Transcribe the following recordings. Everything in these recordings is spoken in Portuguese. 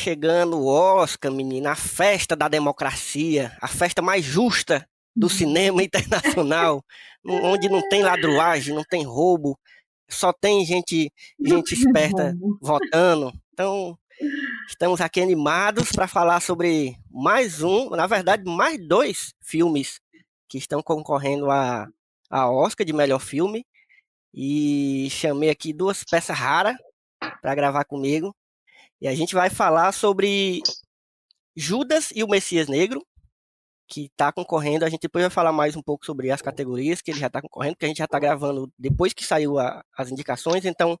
chegando o Oscar, menina, a festa da democracia, a festa mais justa do cinema internacional, onde não tem ladruagem, não tem roubo, só tem gente, gente esperta votando. Então, estamos aqui animados para falar sobre mais um, na verdade, mais dois filmes que estão concorrendo a, a Oscar de melhor filme. E chamei aqui duas peças raras para gravar comigo. E a gente vai falar sobre Judas e o Messias Negro, que está concorrendo. A gente depois vai falar mais um pouco sobre as categorias que ele já está concorrendo, porque a gente já está gravando depois que saiu a- as indicações. Então,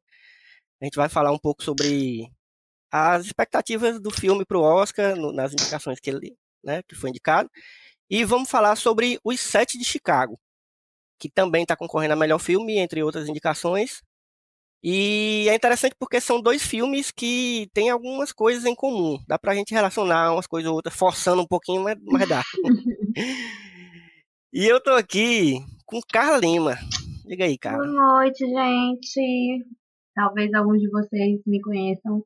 a gente vai falar um pouco sobre as expectativas do filme para o Oscar, no- nas indicações que ele né, que foi indicado. E vamos falar sobre Os Sete de Chicago, que também está concorrendo a melhor filme, entre outras indicações. E é interessante porque são dois filmes que têm algumas coisas em comum. Dá pra gente relacionar umas coisas ou outras, forçando um pouquinho, mas, mas dá. e eu tô aqui com Carla Lima. Diga aí, Boa Carla. noite, gente. Talvez alguns de vocês me conheçam,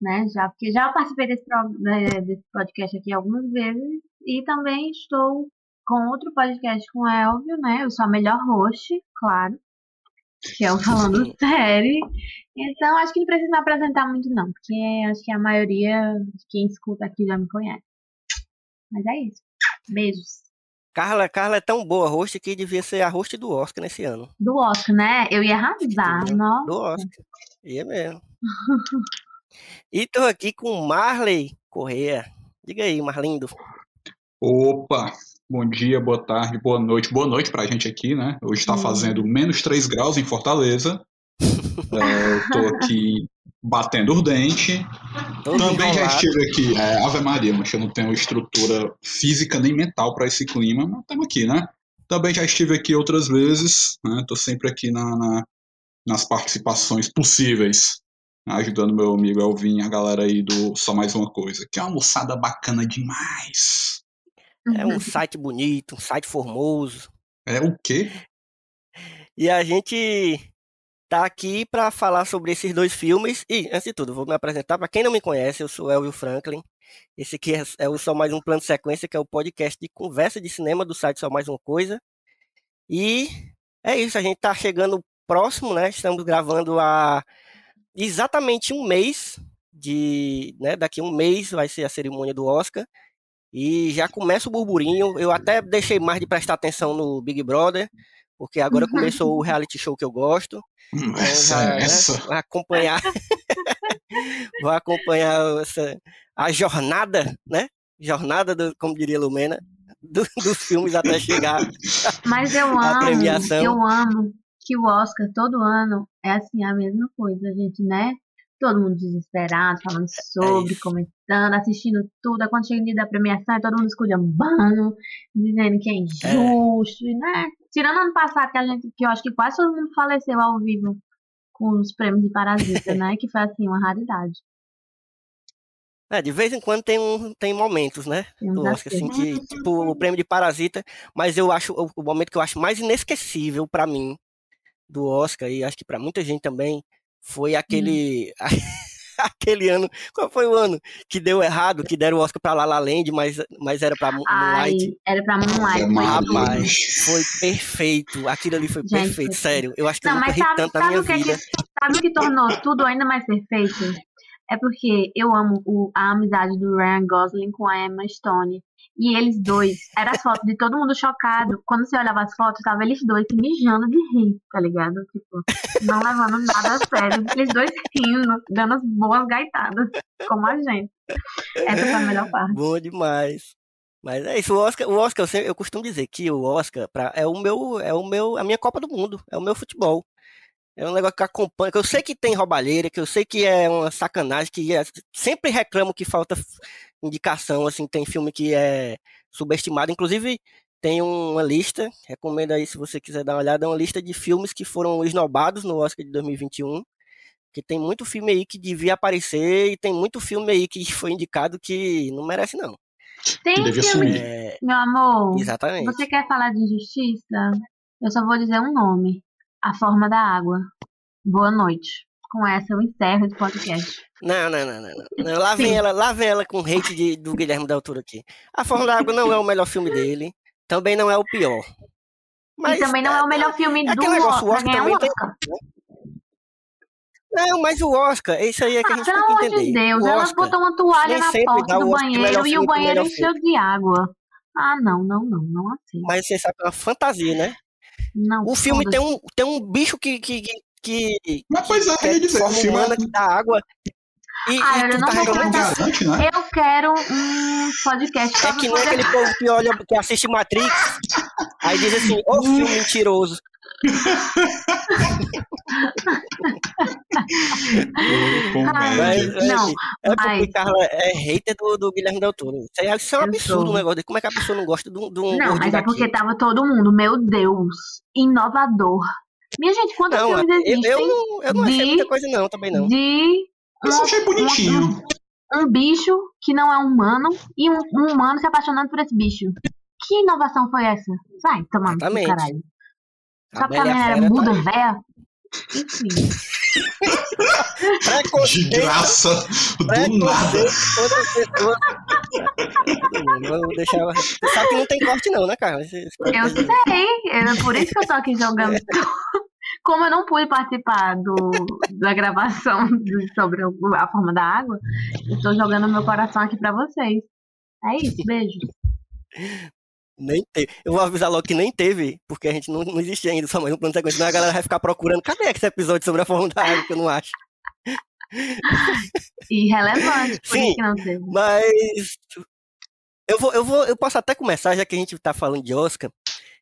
né? Já, porque já participei desse, pro- né, desse podcast aqui algumas vezes. E também estou com outro podcast com o Elvio, né? Eu sou a melhor host, claro. Que é o Falando Série. Então, acho que não precisa me apresentar muito, não. Porque acho que a maioria de quem escuta aqui já me conhece. Mas é isso. Beijos. Carla, Carla é tão boa host que devia ser a host do Oscar nesse ano. Do Oscar, né? Eu ia arrasar. Nossa. Do Oscar. E é mesmo. E tô aqui com Marley Correa. Diga aí, Marlindo. Opa, bom dia, boa tarde, boa noite. Boa noite pra gente aqui, né? Hoje está Hum. fazendo menos 3 graus em Fortaleza. É, eu tô aqui batendo o dente. Todo Também já estive aqui, é, Ave Maria, mas eu não tenho estrutura física nem mental para esse clima, mas estamos aqui, né? Também já estive aqui outras vezes, né? Tô sempre aqui na, na- nas participações possíveis, ajudando meu amigo Elvin, a galera aí do Só Mais Uma Coisa, que é uma moçada bacana demais. É um site bonito, um site formoso. É o quê? E a gente tá aqui para falar sobre esses dois filmes. E, antes de tudo, vou me apresentar. Para quem não me conhece, eu sou Elvio Franklin. Esse aqui é, é o Só Mais Um Plano de Sequência, que é o podcast de conversa de cinema do site Só Mais Uma Coisa. E é isso, a gente tá chegando próximo, né? Estamos gravando há exatamente um mês de, né? Daqui a um mês vai ser a cerimônia do Oscar. E já começa o burburinho. Eu até deixei mais de prestar atenção no Big Brother, porque agora começou o reality show que eu gosto. Hum, Então essa, já, né, essa. vou acompanhar, vou acompanhar essa, a jornada, né? Jornada, do, como diria Lumena, do- dos filmes até chegar. Mas eu A amo, premiação. eu amo que o Oscar todo ano é assim a mesma coisa, gente, né? Todo mundo desesperado, falando sobre, isso. comentando, assistindo tudo. Quando chega o dia da premiação, é todo mundo esculhambando, dizendo que é injusto, né? Tirando ano passado, que, a gente, que eu acho que quase todo mundo faleceu ao vivo com os prêmios de Parasita, né? Que foi assim, uma raridade. É, de vez em quando tem, um, tem momentos, né? Do Oscar, assim, que, tipo, o prêmio de Parasita, mas eu acho, o, o momento que eu acho mais inesquecível pra mim do Oscar, e acho que pra muita gente também, foi aquele, aquele ano, qual foi o ano que deu errado, que deram o Oscar pra La La Land, mas, mas era pra Ai, Moonlight. era pra Moonlight. Foi maravilhoso. Rapaz, foi perfeito, aquilo ali foi Gente, perfeito, foi sério, eu acho que eu Não, nunca mas ri sabe, tanto na sabe minha o que, é que, vida. sabe o que tornou tudo ainda mais perfeito? É porque eu amo o- a amizade do Ryan Gosling com a Emma Stone. E eles dois, era as fotos de todo mundo chocado. Quando você olhava as fotos, tava eles dois se mijando de rir, tá ligado? Tipo, não levando nada a sério. Eles dois rindo, dando as boas gaitadas, como a gente. Essa foi a melhor parte. Bom demais. Mas é isso, o Oscar, o Oscar eu, sempre- eu costumo dizer que o Oscar pra, é o meu, é o meu, a minha Copa do Mundo, é o meu futebol. É um negócio que acompanha, que eu sei que tem roubalheira, que eu sei que é uma sacanagem, que é- sempre reclamo que falta indicação, assim, tem filme que é subestimado. Inclusive, tem uma lista, recomendo aí se você quiser dar uma olhada, é uma lista de filmes que foram esnobados no Oscar de 2021. Que tem muito filme aí que devia aparecer e tem muito filme aí que foi indicado que não merece, não. Tem Que devia filme. É, meu amor. exatamente. Você quer falar de injustiça? Eu só vou dizer um nome. A Forma da Água. Boa noite. Com essa eu encerro esse podcast. Não, não, não, não, não. Lá vem ela, lá vem ela com hate de, do Guilherme Del Toro aqui. A Forma da Água não é o melhor filme dele, também não é o pior. Mas e também não é o melhor filme é do negócio, o Oscar. Ganhar um também tem- Oscar. Não, mas o Oscar, isso aí é que a Ah, gente pelo tem que amor entender. de Deus, o ela Oscar, botou uma toalha na porta do o de banheiro e o banheiro encheu de água. Ah, não, não, não, não assim. mas você sabe que é uma fantasia, né? Não, O filme tem um, tem um bicho que, que, que, que, Mas pois é, que é dizer, forma humana que dá água. E, Ah, e eu tu não tá vou disso. garante, né? Eu quero um podcast É que nem poder... aquele povo que olha, que assiste Matrix, aí diz assim, ô filme mentiroso. Ai, Mas, Comédia. não, é porque mas- Carla é hater do, do Guilherme Del Toro. Isso é, isso é um Eu absurdo um negócio. Como é que a pessoa não gosta de um, um Não, mas é porque tava todo mundo, meu Deus, inovador. Minha gente, quantos Não, filmes eu, existem eu não, eu não achei de- muita coisa não, também não. de Eu só achei bonitinho. um bicho que não é humano e um, um humano se apaixonando por esse bicho? Que inovação foi essa? Vai, Exatamente. caralho. Só porque a era tá muda, aí. véia? Enfim. De graça, do nada. todas as pessoas. Vou deixar. Você sabe que não tem corte, não, né, cara? Esse- Eu sei, é por isso que eu tô aqui jogando. Como eu não pude participar do, da gravação do- sobre o- a forma da água, eu tô jogando meu coração aqui pra vocês. É isso, beijo. Nem teve. Eu vou avisar logo que nem teve, porque a gente não, não existe ainda, só mais um plano de sequência. A galera vai ficar procurando. Cadê esse episódio sobre a forma da água que eu não acho? Irrelevante, por Sim. que não teve. Mas eu vou, eu vou, eu posso até começar, já que a gente tá falando de Oscar,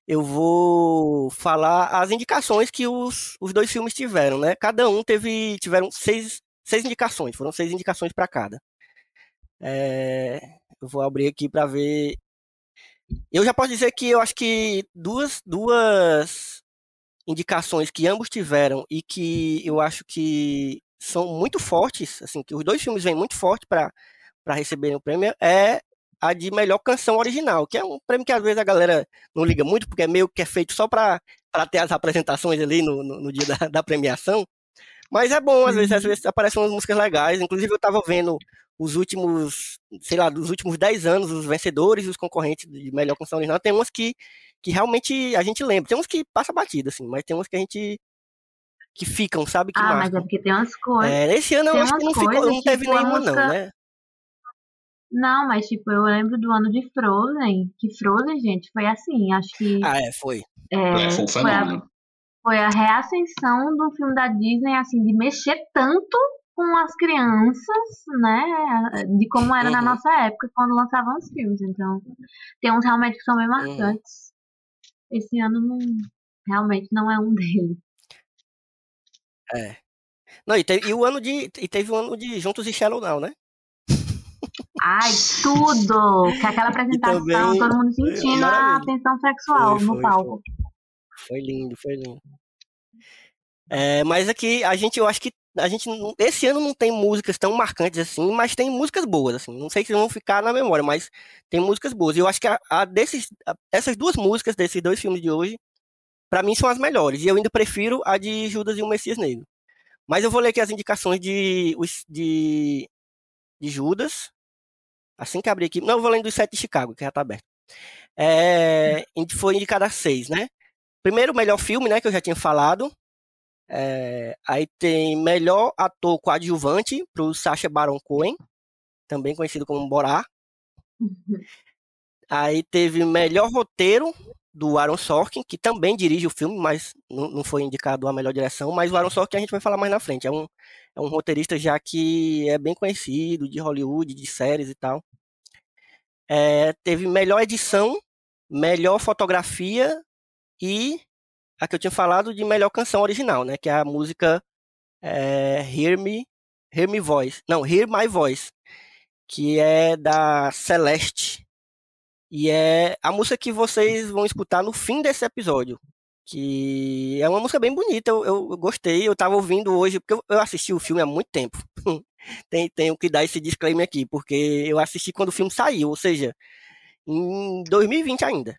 eu vou falar as indicações que os, os dois filmes tiveram, né? Cada um teve, tiveram seis, seis indicações, foram seis indicações para cada. É, eu vou abrir aqui para ver. Eu já posso dizer que eu acho que duas, duas indicações que ambos tiveram e que eu acho que são muito fortes, assim, que os dois filmes vêm muito forte para receberem o prêmio é a de melhor canção original, que é um prêmio que às vezes a galera não liga muito, porque é meio que é feito só para ter as apresentações ali no, no, no dia da, da premiação. Mas é bom, às vezes, às vezes aparecem umas músicas legais. Inclusive, eu tava vendo os últimos, sei lá, dos últimos 10 anos, os vencedores e os concorrentes de melhor canção original. Tem umas que, que realmente a gente lembra. Tem uns que passa batida, assim, mas tem umas que a gente. que ficam, sabe? Que Ah, mas marcam. é porque tem umas coisas. É, esse ano eu tem acho que não, ficou, não teve tipo, nenhuma, música- não, né? Não, mas tipo, eu lembro do ano de Frozen, que Frozen, gente, foi assim, acho que Ah, é, foi. é, É, foi um foi, a, fenômeno. foi a reascensão do filme da Disney, assim, de mexer tanto com as crianças, né, de como era na Uhum. nossa época, quando lançavam os filmes, então tem uns realmente que são bem marcantes. Esse ano não, realmente não é um deles. É. Não, e, teve, e o ano de. E teve o ano de Juntos e Shallow Now, né? Ai, tudo! Que aquela apresentação, também todo mundo foi sentindo a tensão sexual Foi, no foi, palco. Foi lindo, foi lindo. É, mas aqui a gente, eu acho que a gente esse ano não tem músicas tão marcantes assim, mas tem músicas boas assim. Não sei se vão ficar na memória, mas tem músicas boas. E eu acho que a, a desses, a- essas duas músicas desses dois filmes de hoje, pra mim são as melhores. E eu ainda prefiro a de Judas e o Messias Negro. Mas eu vou ler aqui as indicações de de, de Judas. Assim que abrir aqui, não, eu vou ler dos sete de Chicago, que já tá aberto. É, indi- foi indicada a seis, né? Primeiro, melhor filme, né, que eu já tinha falado. É, aí tem melhor ator coadjuvante pro Sacha Baron Cohen, também conhecido como Borá. Aí teve melhor roteiro do Aaron Sorkin, que também dirige o filme, mas não, não foi indicado a melhor direção. Mas o Aaron Sorkin a gente vai falar mais na frente. É um, é um roteirista já que é bem conhecido, de Hollywood, de séries e tal. É, teve melhor edição, melhor fotografia e a que eu tinha falado de melhor canção original, né? Que é a música é, Hear Me, Hear Me Voice. Não, Hear My Voice, que é da Celeste. E é a música que vocês vão escutar no fim desse episódio. Que é uma música bem bonita, eu, eu- gostei. Eu tava ouvindo hoje, porque eu, eu assisti o filme há muito tempo. Tem, tenho que dar esse disclaimer aqui, porque eu assisti quando o filme saiu, ou seja, em 2020 ainda.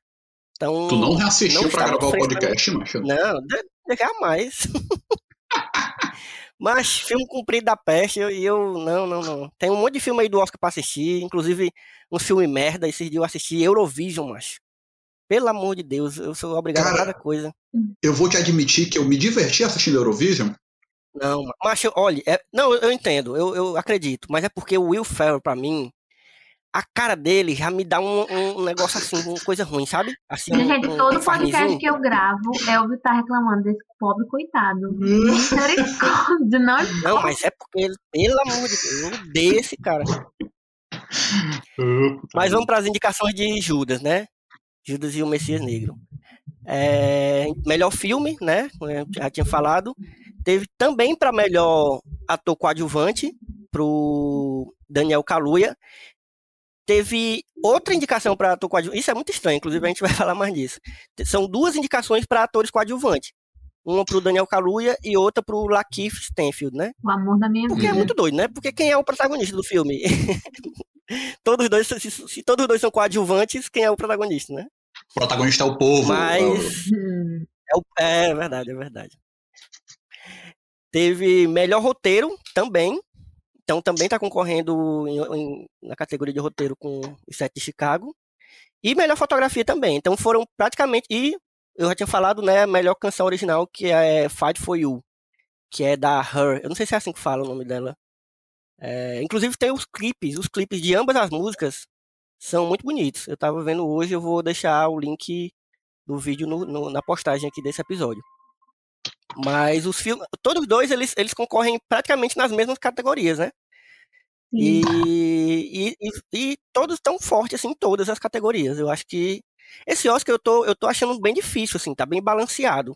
Então, Tu não reassistiu estava gravar o podcast, macho? não, de- de- jamais. Mas filme cumprido da peste, eu- e eu, não, não, não. Tem um monte de filme aí do Oscar pra assistir, inclusive um filme merda, esses dias eu assisti Eurovision, macho. Pelo amor de Deus, eu sou obrigado Cara, a cada coisa. Eu vou te admitir que eu me diverti assistindo Eurovision. Não, eu- olha, é- não, eu, eu entendo, eu, eu acredito, mas é porque o Will Ferrell, pra mim, a cara dele já me dá um, um negócio assim, uma coisa ruim, sabe? Assim, Gente, um, todo um podcast que eu gravo, Elvio tá reclamando desse pobre coitado. Misericórdia, não Não, mas é porque, ele- pelo amor de Deus, eu odeio esse cara. Mas vamos para as indicações de Judas, né? Judas e o Messias Negro. É, melhor filme, né? como eu Já tinha falado. Teve também para melhor ator coadjuvante pro Daniel Kaluuya. Teve outra indicação para ator coadjuvante. Isso é muito estranho, inclusive a gente vai falar mais disso. São duas indicações para atores coadjuvantes. Uma pro Daniel Kaluuya e outra pro Lakeith Stanfield, né? o amor da minha Porque é vida. muito doido, né? Porque quem é o protagonista do filme? todos dois, se, se todos os dois são coadjuvantes, quem é o protagonista, né? O protagonista é o povo. Mas Hum, é, o- é verdade, é verdade. Teve melhor roteiro também. Então também tá concorrendo em- em- na categoria de roteiro com os sete de Chicago. E melhor fotografia também. Então foram praticamente. E eu já tinha falado, né? A melhor canção original, que é Fight for You. Que é da Her. Eu não sei se é assim que fala o nome dela. É, inclusive tem os clipes. Os clipes de ambas as músicas são muito bonitos. Eu tava vendo hoje, eu vou deixar o link do vídeo no- no- na postagem aqui desse episódio. Mas os filmes, todos os dois, eles, eles concorrem praticamente nas mesmas categorias, né? E, e, e, e todos tão fortes, assim, em todas as categorias. Eu acho que esse Oscar eu tô, eu tô achando bem difícil, assim, tá bem balanceado.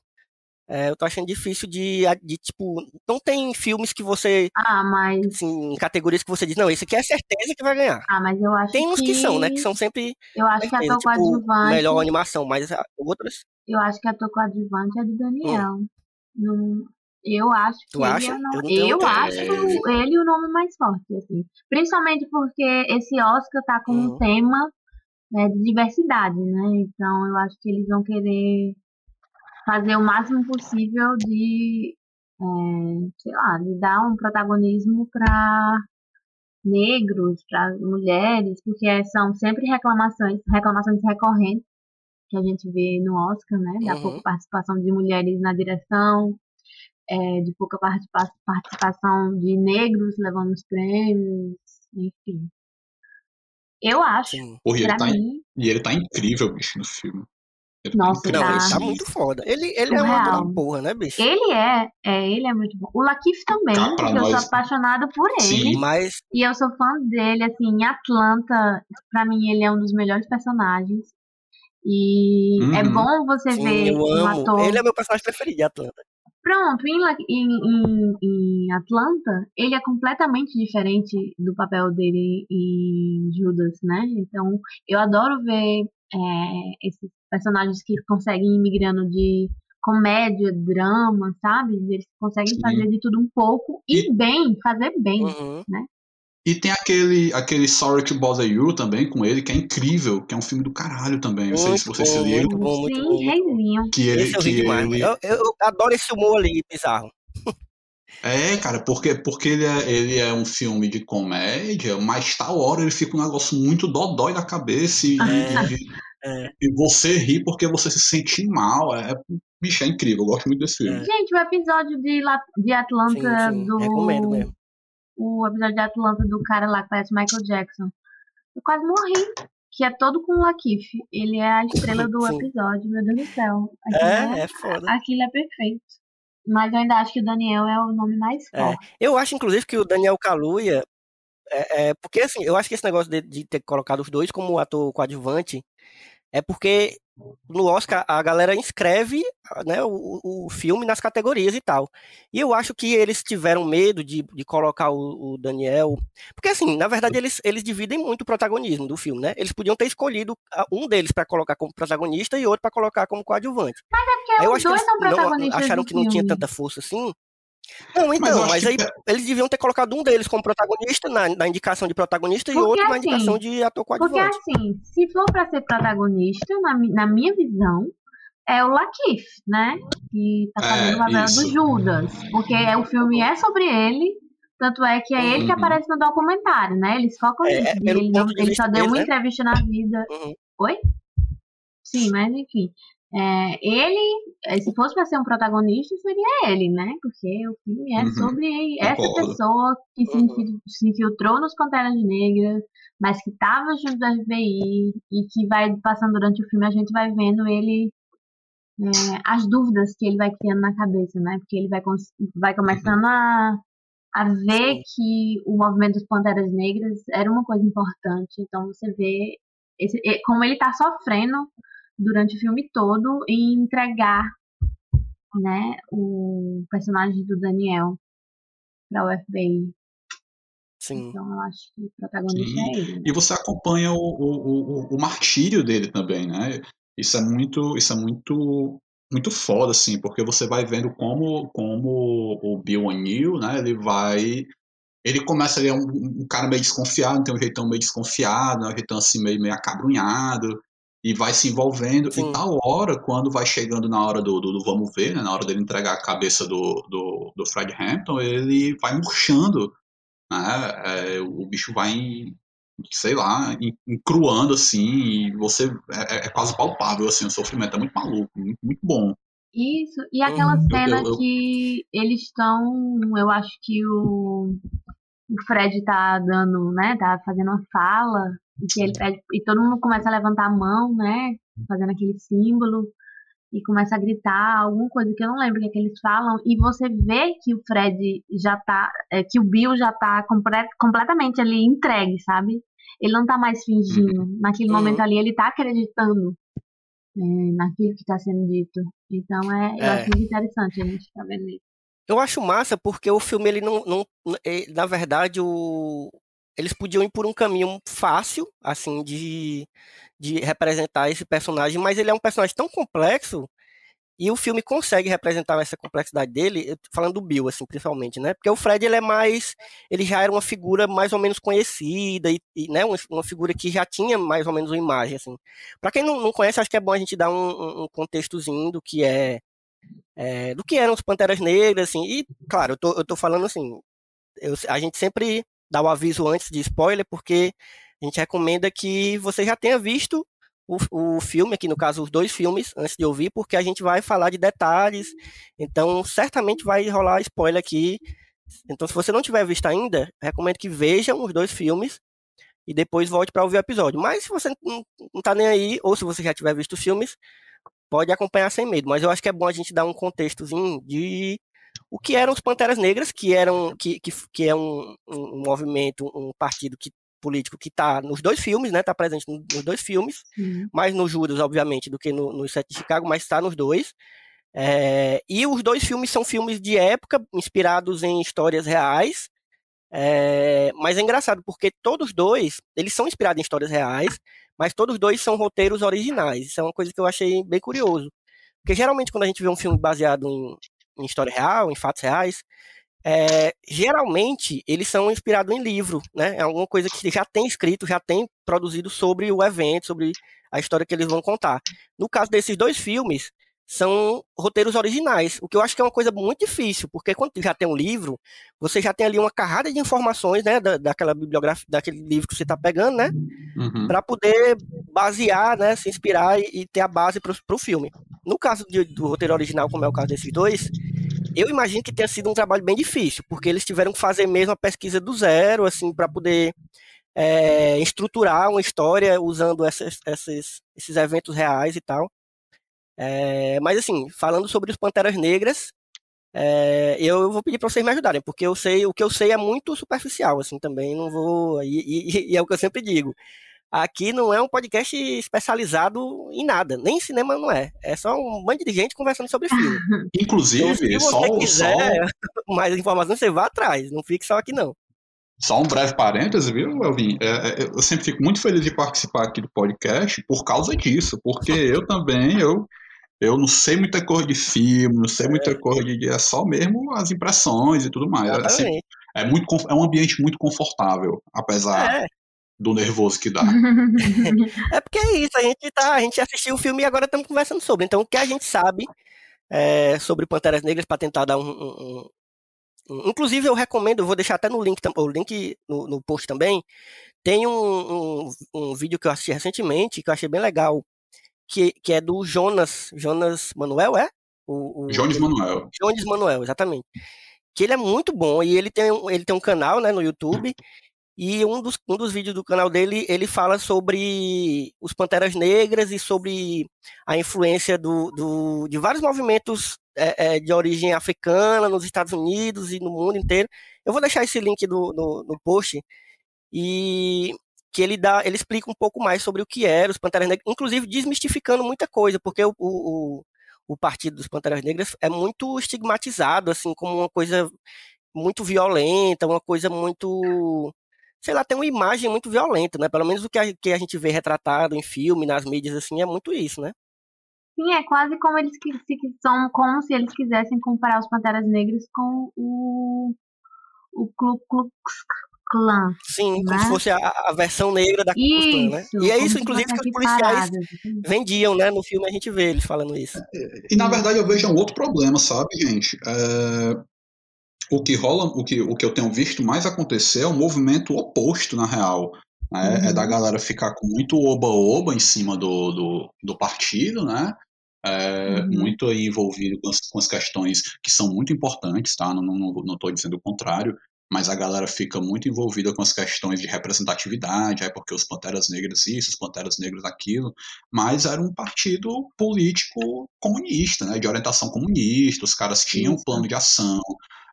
É, eu tô achando difícil de, de, tipo, não tem filmes que você, Ah, mas, assim, categorias que você diz, não, esse aqui é certeza que vai ganhar. ah, mas eu acho Tem uns que são, né, que que são sempre eu acho que certeza, ator tipo, coadjuvante, melhor animação, mas a- outras, eu acho que ator coadjuvante é do Daniel. Não, eu acho que tu ele acha? é o nome, Eu eu acho certeza. ele o nome mais forte, assim. Principalmente porque esse Oscar tá com um Uhum. tema né, de diversidade, né? Então eu acho que eles vão querer fazer o máximo possível de, é, sei lá, de dar um protagonismo para negros, para mulheres, porque são sempre reclamações, reclamações recorrentes que a gente vê no Oscar, né? Da Uhum. pouca participação de mulheres na direção, é, de pouca participa- participação de negros levando os prêmios, enfim. Eu acho. Porra, e ele, tá, mim, e ele tá incrível, bicho, no filme. Ele Nossa, incrível. Não, ele tá tá muito foda. Ele, ele é um da porra, né, bicho? Ele é, é, ele é muito bom. O Lakeith também, pra porque eu sou nós. apaixonada por ele. Sim. Mas, E eu sou fã dele, assim, em Atlanta, pra mim ele é um dos melhores personagens. E é Uhum. bom você sim, ver eu um amo. ator. Ele é meu personagem preferido de Atlanta. Pronto, em, em, em, em Atlanta, ele é completamente diferente do papel dele em Judas, né? Então, eu adoro ver é, esses personagens que conseguem ir migrando de comédia, drama, sabe? Eles conseguem Sim. fazer de tudo um pouco e, E- bem, fazer bem. Uhum. E tem aquele, aquele Sorry to Bother You também com ele, que é incrível, que é um filme do caralho também. Não sei se vocês se leram. muito bom, muito Sim, bom. Que ele, Esse eu que ele, Eu, eu adoro esse humor ali, bizarro. É, cara, porque, porque ele, é, ele é um filme de comédia, mas tal hora ele fica um negócio muito dodói da cabeça e, É, e- é. e você ri porque você se sente mal. É, bicho, é incrível, eu gosto muito desse filme. É. Gente, o episódio de, La- de Sim, Atlanta sim. do. Recomendo mesmo. O episódio de Atlanta do cara lá que parece Michael Jackson. Eu quase morri. Que é todo com o Lakif. Ele é a estrela do Sim. episódio, meu Deus do céu. Aquilo É, é foda. Aquilo é perfeito. Mas eu ainda acho que o Daniel é o nome mais É. forte. Eu acho, inclusive, que o Daniel Kaluuya. É, é, porque, assim, eu acho que esse negócio de, de ter colocado os dois como ator coadjuvante é porque no Oscar a galera inscreve né, o, o filme nas categorias e tal. E eu acho que eles tiveram medo de, de colocar o, o Daniel. Porque, assim, na verdade, eles, eles dividem muito o protagonismo do filme, né? Eles podiam ter escolhido a- um deles para colocar como protagonista e outro para colocar como coadjuvante. Porque Aí eu os acho que dois eles são não, protagonistas acharam do que não tinha tanta força assim. Não, Mas então, mas que aí eles deviam ter colocado um deles como protagonista na, na indicação de protagonista e Porque outro na assim, indicação de ator Porque coadjuvante. assim, se for pra ser protagonista, na, na minha visão, é o Lakif, né? Que tá fazendo o É, papel isso. do Judas. Porque é- o filme é sobre ele, tanto é que é ele que Uhum. aparece no documentário, né? Eles focam É, nisso. é ele, ele só deu dele, uma né? entrevista na vida. Uhum. Oi? Sim, mas enfim. É, ele, eh, se fosse pra ser um protagonista, seria ele, né? Porque o filme é Uhum, sobre essa concordo. pessoa que se, Uhum. se infiltrou nos Panteras Negras, mas que tava junto do FBI e que vai passando durante o filme, a gente vai vendo ele, é, as dúvidas que ele vai criando na cabeça, né? Porque ele vai, vai começando a, a ver Sim. que o movimento dos Panteras Negras era uma coisa importante. Então você vê esse- como ele tá sofrendo durante o filme todo em entregar, né, o personagem do Daniel para o FBI. Sim. Então eu acho que o protagonista Sim. é ele. né? E você acompanha o, o, o, o martírio dele também, né? Isso é muito, isso é muito, muito foda, assim, porque você vai vendo como, como o Bill O'Neill, né? Ele vai, ele começa ele é um, um cara meio desconfiado, tem um jeitão meio desconfiado, né, um jeitão assim meio, meio acabrunhado e vai se envolvendo. Sim. E tal hora, quando vai chegando na hora do, do, do vamos ver, né? Na hora dele entregar a cabeça do, do, do Fred Hampton, ele vai murchando né? É, o bicho vai, sei lá, en- encruando assim, e você é, é- é quase palpável assim, o sofrimento é muito maluco, muito, muito bom. Isso, e aquela Uhum. cena Eu- eu- que eles estão, eu acho que o, o Fred tá dando, né, tá fazendo uma fala, e que ele pede, e todo mundo começa a levantar a mão, né, fazendo aquele símbolo, e começa a gritar alguma coisa que eu não lembro o que, é que eles falam, e você vê que o Fred já tá, é, que o Bill já tá compre- completamente ali entregue, sabe? Ele não tá mais fingindo. Naquele Uhum. momento ali, ele tá acreditando é, naquilo que está sendo dito. Então é, eu É. acho muito interessante a gente estar vendo isso. Eu acho massa porque o filme, ele não, não eh, na verdade, o, eles podiam ir por um caminho fácil, assim, de, de representar esse personagem, mas ele é um personagem tão complexo e o filme consegue representar essa complexidade dele, falando do Bill, assim, principalmente, né? Porque o Fred, ele é mais, ele já era uma figura mais ou menos conhecida e, e, né, uma, figura que já tinha mais ou menos uma imagem, assim. Para quem não, não conhece, acho que é bom a gente dar um- um contextozinho do que é é, do que eram os Panteras Negras, assim, e, claro, eu tô, eu tô falando assim, eu- a gente sempre dá o aviso antes de spoiler, porque a gente recomenda que você já tenha visto o, o filme, aqui no caso, os dois filmes, antes de ouvir, porque a gente vai falar de detalhes, então certamente vai rolar spoiler aqui. Então, se você não tiver visto ainda, recomendo que vejam os dois filmes e depois volte para ouvir o episódio. Mas se você não, não tá nem aí, ou se você já tiver visto os filmes, pode acompanhar sem medo, mas eu acho que é bom a gente dar um contextozinho de o que eram os Panteras Negras, que eram que, que, que é um, um movimento, um partido que, político que está nos dois filmes, né? Está presente no- nos dois filmes, Sim. mais no Judas, obviamente, do que no, no Sete de Chicago, mas está nos dois. É, e os dois filmes são filmes de época, inspirados em histórias reais. É, mas é engraçado porque todos dois, eles são inspirados em histórias reais, mas todos dois são roteiros originais. Isso é uma coisa que eu achei bem curioso. Porque geralmente quando a gente vê um filme baseado em, em história real, em fatos reais, é, geralmente eles são inspirados em livro, né? É alguma coisa que já tem escrito, já tem produzido sobre o evento, sobre a história que eles vão contar. No caso desses dois filmes, são roteiros originais, o que eu acho que é uma coisa muito difícil, porque quando já tem um livro, você já tem ali uma carrada de informações, né, da, daquela bibliografia, daquele livro que você está pegando, né, Uhum. para poder basear, né, se inspirar e, e ter a base para o filme. No caso de- do roteiro original, como é o caso desses dois, eu imagino que tenha sido um trabalho bem difícil, porque eles tiveram que fazer mesmo a pesquisa do zero, assim, para poder é, estruturar uma história usando essas- esses, esses eventos reais e tal. É, mas assim, falando sobre os Panteras Negras, é, eu vou pedir para vocês me ajudarem, porque eu sei, o que eu sei é muito superficial, assim, também não vou. E, e- e é o que eu sempre digo. Aqui não é um podcast especializado em nada, nem cinema não é. É só um bando de gente conversando sobre filme. Então, Inclusive, se só, você só, quiser mais informações, você vá atrás, não fique só aqui não. só um breve parêntese, viu, Elvin? É, é, eu sempre fico muito feliz de participar aqui do podcast por causa disso, porque eu também, eu, eu não sei muita coisa de filme, não sei muita coisa de. É só mesmo as impressões e tudo mais. É, assim, é, muito, é um ambiente muito confortável, apesar É, do nervoso que dá. é porque é isso, a gente tá, a gente assistiu o filme e agora estamos conversando sobre. Então, o que a gente sabe é, sobre Panteras Negras para tentar dar um, um- um- Inclusive, eu recomendo, eu vou deixar até no link, o link no, no post também. Tem um, um, um vídeo que eu assisti recentemente, que eu achei bem legal, que, que é do Jonas, Jonas Manuel, é? O, o- Jones Manuel. Jones Manuel, exatamente. Que ele é muito bom e ele tem, um- ele tem um canal, né, no YouTube. E um dos, um dos vídeos do canal dele, ele fala sobre os Panteras Negras e sobre a influência do, do- de vários movimentos é, é, de origem africana nos Estados Unidos e no mundo inteiro. Eu vou deixar esse link no, no, no post e que ele dá, ele explica um pouco mais sobre o que eram os Panteras Negras, inclusive desmistificando muita coisa, porque o, o, o- Partido dos Panteras Negras é muito estigmatizado, assim, como uma coisa muito violenta, uma coisa muito sei lá, tem uma imagem muito violenta, né? Pelo menos o que a, que a gente vê retratado em filme, nas mídias, assim, é muito isso, né? Sim, é quase como eles que, se, são como se eles quisessem comparar os Panteras Negras com o o Ku Klux Klan. Sim, como Né? se fosse a, a versão negra da Ku Klux Klan, né? E é como isso, inclusive, que os policiais vendiam, né? No filme a gente vê eles falando isso. E na verdade eu vejo um outro problema, sabe, gente? É, O que rola, o que, o que eu tenho visto mais acontecer é o movimento oposto, na real. né? Uhum. É da galera ficar com muito oba-oba em cima do, do, do partido, né? É, Uhum. Muito aí envolvido com as, com as questões que são muito importantes, tá? Não, não, não tô dizendo o contrário, mas a galera fica muito envolvida com as questões de representatividade, é porque os Panteras Negras isso, os Panteras Negras aquilo, mas era um partido político comunista, né, de orientação comunista, os caras tinham um plano de ação,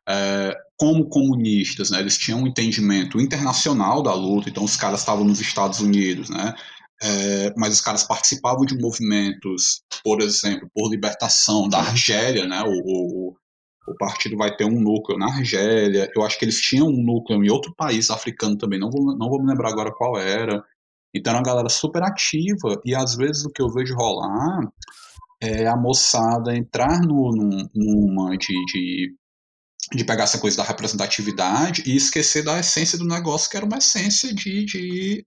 é, como comunistas, né, eles tinham um entendimento internacional da luta, então os caras estavam nos Estados Unidos, né, é, mas os caras participavam de movimentos, por exemplo, por libertação da Argélia, né, o, o, o partido vai ter um núcleo na Argélia, eu acho que eles tinham um núcleo em outro país africano também, não vou, não vou me lembrar agora qual era, então era uma galera super ativa, e às vezes o que eu vejo rolar é a moçada entrar no, num- numa de, de, de pegar essa coisa da representatividade e esquecer da essência do negócio, que era uma essência de, de,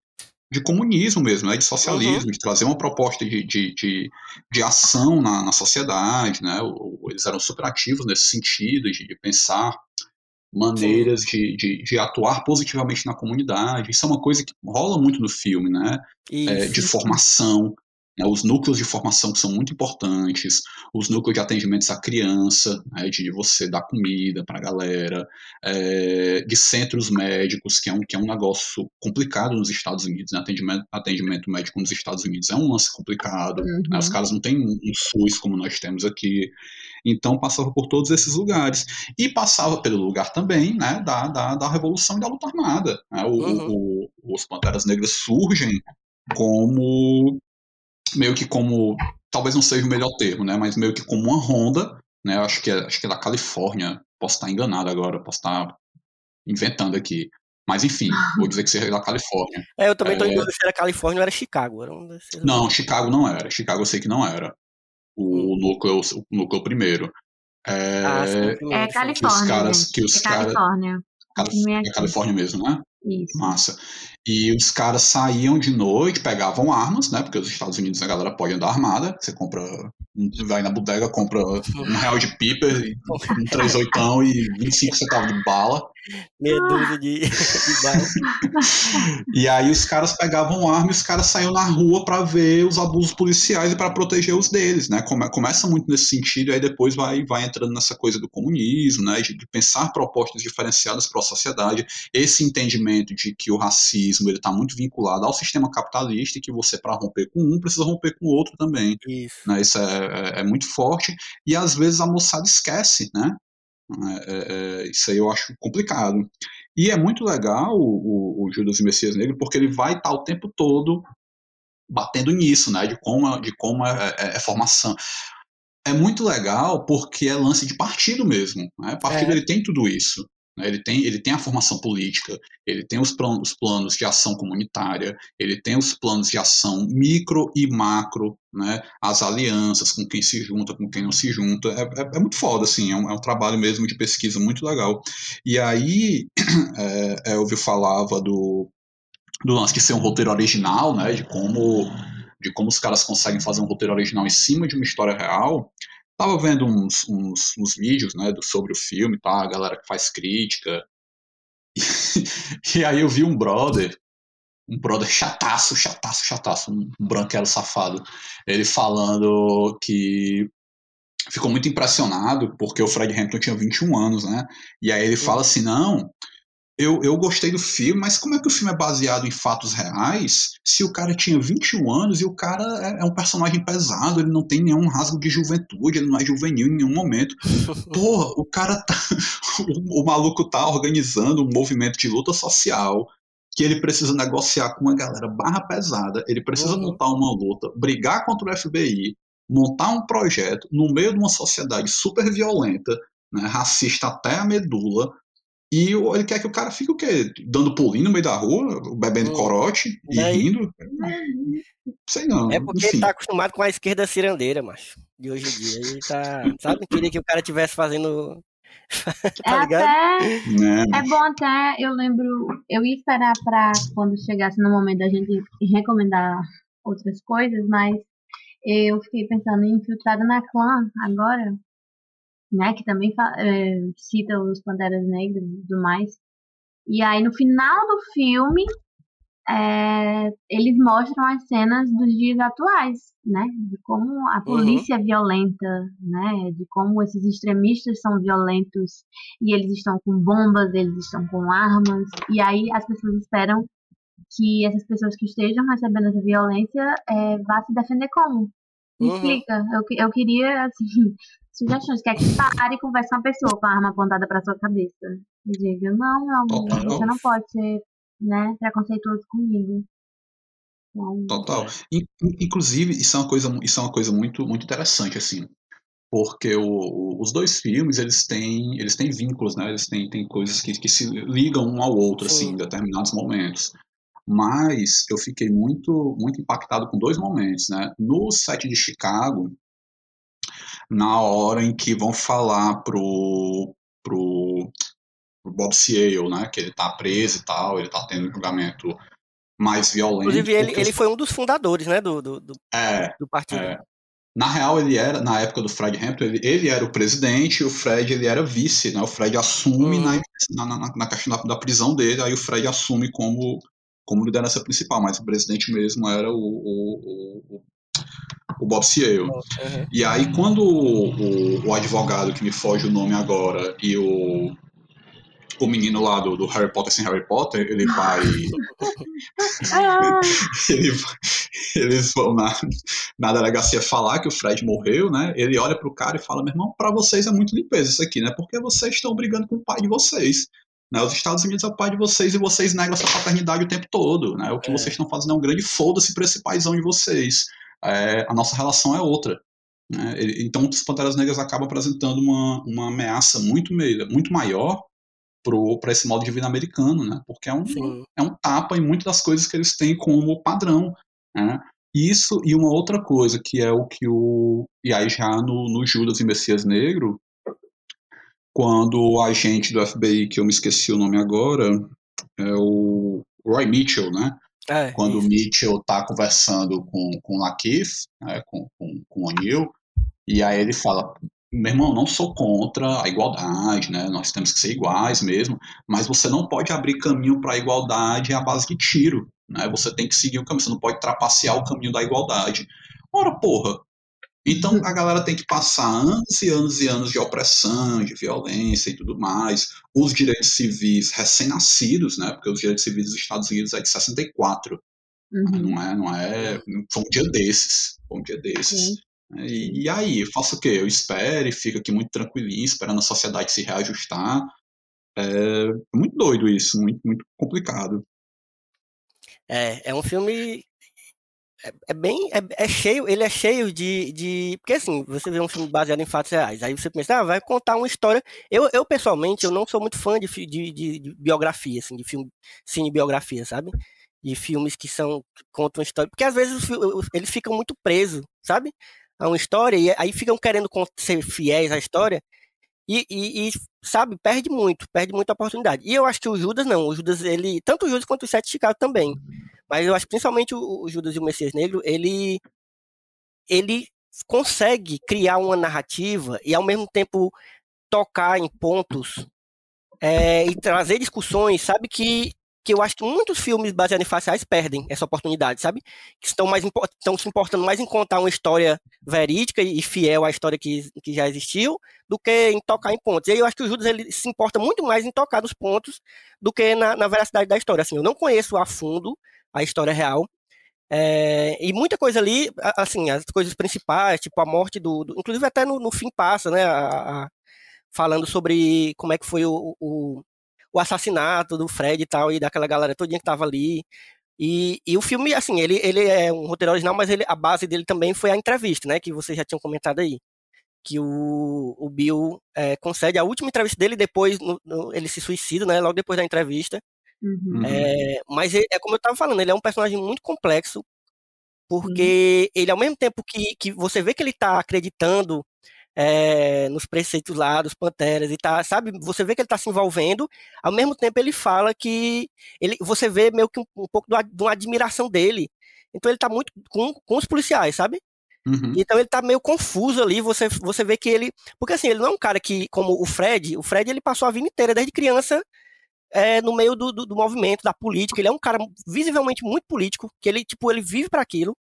de comunismo mesmo, né? de socialismo, de trazer uma proposta de, de, de, de ação na, na sociedade. Né? Eles eram super ativos nesse sentido, de, de pensar maneiras de, de, de atuar positivamente na comunidade. Isso é uma coisa que rola muito no filme, né? é, de formação, né, os núcleos de formação que são muito importantes, os núcleos de atendimentos à criança, né, de você dar comida para a galera, é, de centros médicos, que é, um, que é um negócio complicado nos Estados Unidos, né, atendimento, atendimento médico nos Estados Unidos é um lance complicado, Uhum. né, os caras não têm um, um SUS como nós temos aqui, então passava por todos esses lugares. E passava pelo lugar também né, da, da, da Revolução e da luta armada. né? O- Uhum. o- os Panteras Negras surgem como meio que como talvez não seja o melhor termo, né, mas meio que como uma ronda, né, eu acho que é, acho que é da Califórnia, posso estar enganado agora, posso estar inventando aqui, mas enfim, vou dizer que seja da Califórnia. É, eu também tô em É. dúvida se era Califórnia ou era Chicago. Era um desses Não. Chicago não era, Chicago eu sei que não era. o núcleo, o núcleo primeiro. É, Ah, sim, É primeiro, sim. Califórnia, caras- que os é cara- Califórnia. Cali- Filme é. Califórnia mesmo, né? Isso. Massa. E os caras saíam de noite, pegavam armas, né? Porque os Estados Unidos a galera pode andar armada. Você compra, vai na bodega, compra um real de piper, um três oitão e 25 centavos de bala. Meia dúzia de, de. E aí os caras pegavam arma e os caras saíam na rua para ver os abusos policiais e para proteger os deles, né? Come- começa muito nesse sentido e aí depois vai, vai entrando nessa coisa do comunismo, né? De, de pensar propostas diferenciadas para a sociedade. Esse entendimento de que o racismo ele está muito vinculado ao sistema capitalista e que você para romper com um precisa romper com o outro também. Isso. Né? Isso é, é- é muito forte e às vezes a moçada esquece, né? É, é, é, isso aí eu acho complicado. E é muito legal o, o, o Judas e Messias Negro porque ele vai estar o tempo todo batendo nisso, né? De como, de como é, é- é formação. É muito legal porque é lance de partido mesmo. Né? Partido ele tem tudo isso. Né? Ele tem, ele tem a formação política, ele tem os, plan- os planos de ação comunitária, ele tem os planos de ação micro e macro, né? as alianças com quem se junta, com quem não se junta. É, é- é muito foda, assim, é um, é um trabalho mesmo de pesquisa muito legal. E aí, é, é, eu vi falava do, do lance de ser um roteiro original, né? de como de como os caras conseguem fazer um roteiro original em cima de uma história real. Tava vendo uns, uns, uns vídeos né, do, sobre o filme, tá? A galera que faz crítica. E, aí eu vi um brother, um brother chataço, chataço, chataço, um branquelo safado. Ele falando que ficou muito impressionado porque o Fred Hampton tinha 21 anos, né? E aí ele fala assim: não, eu, eu gostei do filme, mas como é que o filme é baseado em fatos reais se o cara tinha 21 anos e o cara é, é um personagem pesado, ele não tem nenhum rasgo de juventude, ele não é juvenil em nenhum momento. Porra, o cara tá. O, o maluco tá organizando um movimento de luta social que ele precisa negociar com uma galera barra pesada, ele precisa Uhum. montar uma luta, brigar contra o FBI, montar um projeto no meio de uma sociedade super violenta, né, racista até a medula, e ele quer que o cara fique o quê? Dando pulinho no meio da rua, bebendo Hum. corote e Daí- rindo? Sei não. É porque enfim. ele tá acostumado com a esquerda cirandeira, macho. De hoje em dia. Ele tá. Sabe? Queria que o cara tivesse fazendo. É tá ligado? até. Né? É bom até, eu lembro, eu ia esperar pra quando chegasse no momento da gente recomendar outras coisas, mas eu fiquei pensando em Infiltrada na Clã agora, né, que também é, cita os Panteras Negras e tudo mais. E aí no final do filme, é, eles mostram as cenas dos dias atuais, né, de como a polícia é violenta, né, de como esses extremistas são violentos e eles estão com bombas, eles estão com armas, e aí as pessoas esperam que essas pessoas que estejam recebendo essa violência é, vá se defender como? Me Uhum. explica. Eu, eu queria, assim, sugestões. Quer que pare e converse com uma pessoa com a arma apontada para sua cabeça. E diga, não, meu amor, Total. você não pode ser, né, preconceituoso comigo. Então, Total. In- Inclusive, isso é uma coisa, isso é uma coisa muito, muito interessante, assim. Porque o- o- os dois filmes, eles têm, eles têm vínculos, né? Eles têm, têm coisas que, que se ligam um ao outro, assim, Sim. em determinados momentos. Mas eu fiquei muito, muito impactado com dois momentos, né? No set de Chicago, na hora em que vão falar pro, pro, pro Bob Seale, né? Que ele tá preso e tal, ele tá tendo um julgamento mais violento. Inclusive, ele, ele foi um dos fundadores, né? Do, do, do, É, do partido. é. Na real, ele era, na época do Fred Hampton, ele, ele era o presidente e o Fred ele era vice, né? O Fred assume na, na, na, na questão da, da prisão dele, aí o Fred assume como, como liderança principal, mas o presidente mesmo era o, o, o, o Bob Seale. Uhum. E aí, quando o, o, o advogado, que me foge o nome agora, e o, o menino lá do, do Harry Potter sem Harry Potter, ele vai. ele eles vão na, na delegacia falar que o Fred morreu, né? Ele olha pro cara e fala: meu irmão, pra vocês é muito limpeza isso aqui, né? Porque vocês estão brigando com o pai de vocês. Né? Os Estados Unidos é o pai de vocês e vocês negam essa paternidade o tempo todo. Né? O que É. vocês estão fazendo é um grande foda-se pra esse paizão de vocês. É, a nossa relação é outra. Né? Então, os Panteras Negras acabam apresentando uma, uma ameaça muito, muito maior para esse modo de vida americano, né? Porque é um, Sim. é um tapa em muitas das coisas que eles têm como padrão. Né? Isso e uma outra coisa, que é o que o. E aí já no, no Judas e Messias Negro, quando o agente do FBI, que eu me esqueci o nome agora, é o Roy Mitchell, né? É, Quando o isso. Mitchell tá conversando com, com o Lakeith, né, com, com, com o O'Neill, e aí ele fala, meu irmão, não sou contra a igualdade, né? Nós temos que ser iguais mesmo, mas você não pode abrir caminho para a igualdade à base de tiro, né? Você tem que seguir o caminho, você não pode trapacear o caminho da igualdade. Ora, porra! Então a galera tem que passar anos e anos e anos de opressão, de violência e tudo mais. Os direitos civis recém-nascidos, né? Porque os direitos civis dos Estados Unidos é de 64. Uhum. Não é, não é. Foi um dia desses. Foi um dia desses. Sim. E, e aí, eu faço o quê? Eu espero e fico aqui muito tranquilinho, esperando a sociedade se reajustar. É muito doido isso, muito, muito complicado. É, é um filme. É, é bem. É, é cheio, ele é cheio de, de. Porque assim, você vê um filme baseado em fatos reais. Aí você pensa, ah, vai contar uma história. Eu, eu pessoalmente, eu não sou muito fã de, de, de, de biografia, assim, de filme, cinebiografia, sabe? De filmes que são. que contam história. Porque às vezes eles ficam muito presos, sabe? A uma história, e aí ficam querendo ser fiéis à história. E, e- e, sabe, perde muito, perde muita oportunidade. E eu acho que o Judas não, o Judas, ele, tanto o Judas quanto o Sete Chicago também, mas eu acho que principalmente o, o Judas e o Messias Negro, ele, ele consegue criar uma narrativa e ao mesmo tempo tocar em pontos é, e trazer discussões, sabe, que, que eu acho que muitos filmes baseados em fatos reais perdem essa oportunidade, sabe? Que estão, mais, estão se importando mais em contar uma história verídica e fiel à história que, que já existiu do que em tocar em pontos. E aí eu acho que o Judas ele se importa muito mais em tocar nos pontos do que na, na veracidade da história. Assim, eu não conheço a fundo a história real, é, e muita coisa ali, assim, as coisas principais, tipo a morte do. do- inclusive até no, no fim passa, né? a- a- falando sobre como é que foi o, o, o assassinato do Fred e tal, e daquela galera todinha que tava ali. E, e o filme, assim, ele, ele é um roteiro original, mas ele, a base dele também foi a entrevista, né? Que vocês já tinham comentado aí. Que o, o Bill é, concede a última entrevista dele, depois no- no- ele se suicida, né? Logo depois da entrevista. Uhum. Uhum. É, mas ele- é como eu estava falando, ele é um personagem muito complexo, porque ele, ao mesmo tempo que, que você vê que ele está acreditando é, nos preceitos lá dos Panteras e tá, sabe, você vê que ele está se envolvendo, ao mesmo tempo ele fala que ele, você vê meio que um, um pouco do de uma admiração dele. Então ele está muito com, com os policiais, sabe? Uhum. Então ele tá meio confuso ali, você, você vê que ele. Porque assim, ele não é um cara que, como o Fred, o Fred ele passou a vida inteira, desde criança, é, no meio do, do, do movimento, da política. Ele é um cara visivelmente muito político, que ele, tipo, ele vive para aquilo.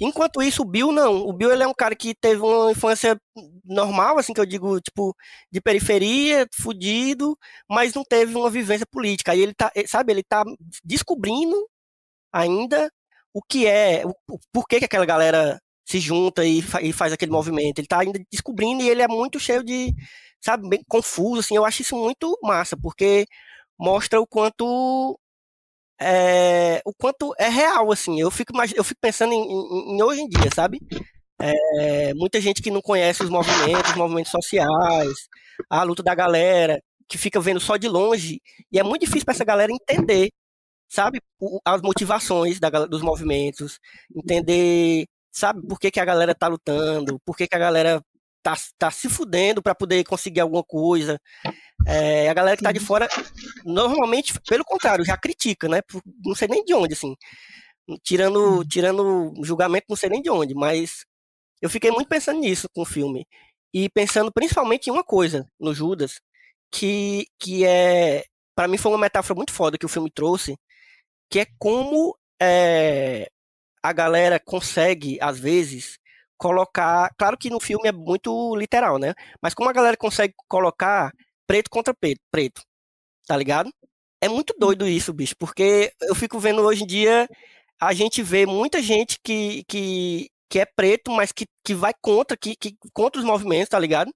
Enquanto isso, o Bill não. O Bill ele é um cara que teve uma infância normal, assim que eu digo, tipo, de periferia, fudido, mas não teve uma vivência política. Aí ele tá, eh, sabe, ele tá descobrindo ainda o que é, o, o porquê que aquela galera se junta e, fa- e faz aquele movimento. Ele tá ainda descobrindo e ele é muito cheio de, sabe, bem confuso, assim. Eu acho isso muito massa, porque mostra o quanto é, o quanto é real, assim. Eu fico, eu fico pensando em, em- em hoje em dia, sabe? É, muita gente que não conhece os movimentos, os movimentos sociais, a luta da galera, que fica vendo só de longe, e é muito difícil para essa galera entender, sabe? o- as motivações da, dos movimentos, entender, sabe, por que, que a galera tá lutando, por que, que a galera tá, tá se fudendo para poder conseguir alguma coisa. É, a galera que tá de fora, normalmente, pelo contrário, já critica, né? Não sei nem de onde, assim. Tirando, tirando julgamento, não sei nem de onde, mas eu fiquei muito pensando nisso com o filme. E pensando principalmente em uma coisa no Judas, que, que é. Pra mim foi uma metáfora muito foda que o filme trouxe, que é como é, a galera consegue, às vezes, colocar. Claro que no filme é muito literal, né? Mas como a galera consegue colocar preto contra preto, preto, tá ligado? É muito doido isso, bicho, porque eu fico vendo hoje em dia, a gente vê muita gente que, que, que é preto, mas que, que vai contra, que, que contra os movimentos, tá ligado?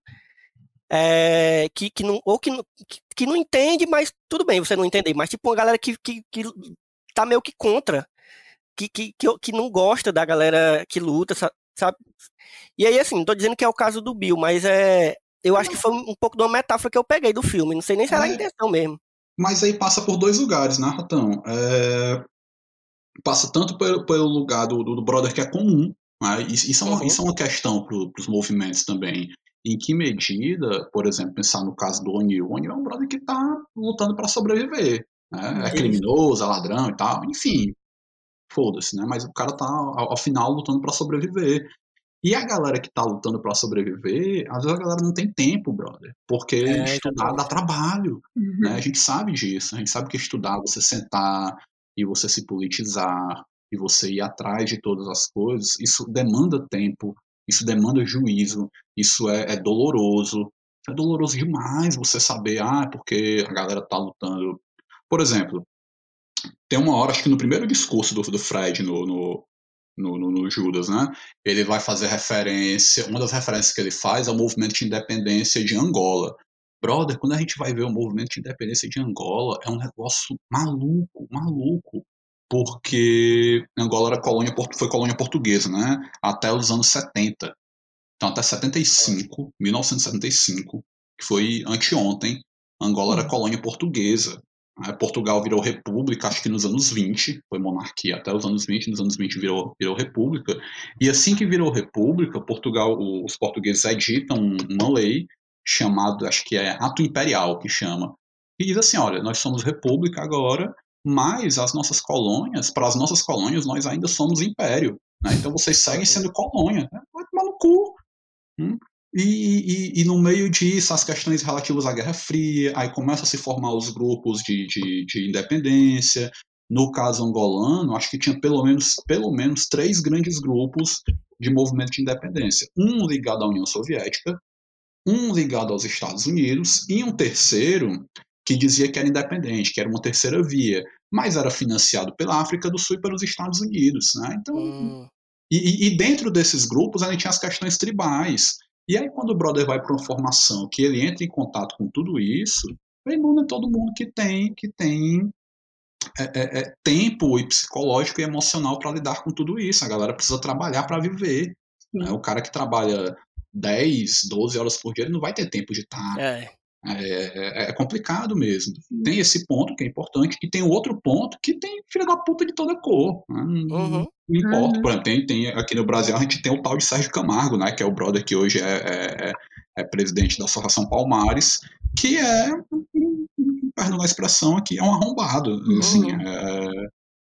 É, que, que não, ou que, que, que não entende, mas tudo bem você não entender, mas tipo uma galera que, que, que tá meio que contra, que, que, que, que não gosta da galera que luta, sabe? E aí, assim, não tô dizendo que é o caso do Bill, mas é, eu acho que foi um pouco de uma metáfora que eu peguei do filme, não sei nem se era a É. intenção mesmo. Mas aí passa por dois lugares, né, Ratão? É, passa tanto pelo, pelo lugar do, do, brother que é comum, né? isso, é uma, Uhum. isso é uma questão para os movimentos também. Em que medida, por exemplo, pensar no caso do O'Neill, o O'Neill é um brother que está lutando para sobreviver. Né? É criminoso, é ladrão e tal, enfim, foda-se, né? Mas o cara tá, ao, ao final, lutando para sobreviver. E a galera que tá lutando para sobreviver, às vezes a galera não tem tempo, brother. Porque É, estudar dá trabalho Uhum. né? A gente sabe disso, a gente sabe que estudar, você sentar e você se politizar e você ir atrás de todas as coisas, isso demanda tempo, isso demanda juízo, isso é, é doloroso. É doloroso demais você saber, ah, porque a galera tá lutando. Por exemplo, tem uma hora, acho que no primeiro discurso do, do Fred no, no, no, no- Judas, né? Ele vai fazer referência, uma das referências que ele faz é o movimento de independência de Angola. Brother, quando a gente vai ver o movimento de independência de Angola, é um negócio maluco, maluco. Porque Angola era colônia, foi colônia portuguesa, né? Até os anos 70. Então, até 75, 1975, que foi anteontem, Angola era colônia portuguesa. Aí Portugal virou república, acho que nos anos 20, foi monarquia até os anos 20, nos anos 20 virou, virou república. E assim que virou república, Portugal, os portugueses editam uma lei chamada, acho que é Ato Imperial, que chama, e diz assim, olha, nós somos república agora, mas as nossas colônias, para as nossas colônias, nós ainda somos império. Né? Então vocês seguem sendo colônia. Né? Vai tomar no cu. Hum? E, e, e, no meio disso, as questões relativas à Guerra Fria, aí começam a se formar os grupos de, de, de independência. No caso angolano, acho que tinha pelo menos, pelo menos três grandes grupos de movimento de independência. Um ligado à União Soviética, um ligado aos Estados Unidos e um terceiro que dizia que era independente, que era uma terceira via, mas era financiado pela África do Sul e pelos Estados Unidos. Né? Então, Hum, e, e, dentro desses grupos a gente tinha as questões tribais. E aí, quando o brother vai para uma formação que ele entra em contato com tudo isso, não é todo mundo que tem, que tem é, é, é, tempo e psicológico e emocional para lidar com tudo isso. A galera precisa trabalhar para viver. Né? O cara que trabalha 10, 12 horas por dia, ele não vai ter tempo de estar. Tá, é. É, é, complicado mesmo. Tem esse ponto que é importante, e tem o outro ponto que tem filha da puta de toda cor. Né? Uhum. Não importa, por exemplo, tem, tem, aqui no Brasil a gente tem o tal de Sérgio Camargo, né, que é o brother que hoje é, é, é presidente da Associação Palmares, que é, perdão a expressão aqui, é um arrombado, Uhum. assim, é,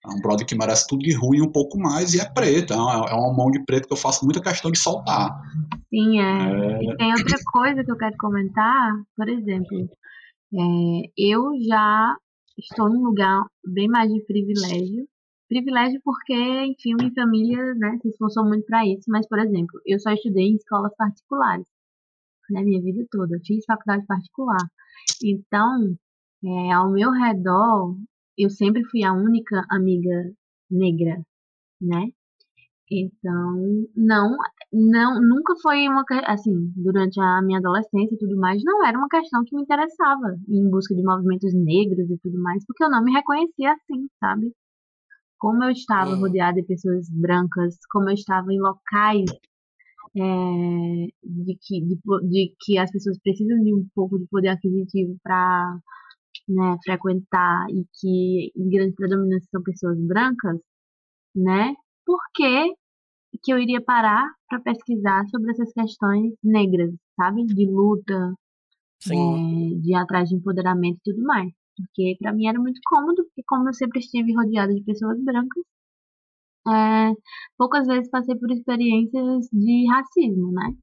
é, um brother que merece tudo de ruim um pouco mais e é preto, é uma, é uma mão de preto que eu faço muita questão de soltar. Sim, é. E tem outra coisa que eu quero comentar, por exemplo, é, eu já estou num lugar bem mais de privilégio, privilégio porque, enfim, minha família né, se esforçou muito para isso, mas, por exemplo, eu só estudei em escolas particulares, né, minha vida toda, eu fiz faculdade particular. Então, é, ao meu redor, eu sempre fui a única amiga negra, né? Então, não, não, nunca foi uma, assim, durante a minha adolescência e tudo mais, não era uma questão que me interessava em busca de movimentos negros e tudo mais, porque eu não me reconhecia assim, sabe? como eu estava Uhum. rodeada de pessoas brancas, como eu estava em locais é, de, que, de, de que as pessoas precisam de um pouco de poder aquisitivo para né, frequentar e que em grande predominância são pessoas brancas, né? Por que, que eu iria parar para pesquisar sobre essas questões negras, sabe? De luta, é, de atrás de empoderamento e tudo mais. Porque para mim era muito cômodo, porque como eu sempre estive rodeada de pessoas brancas, é, poucas vezes passei por experiências de racismo, né?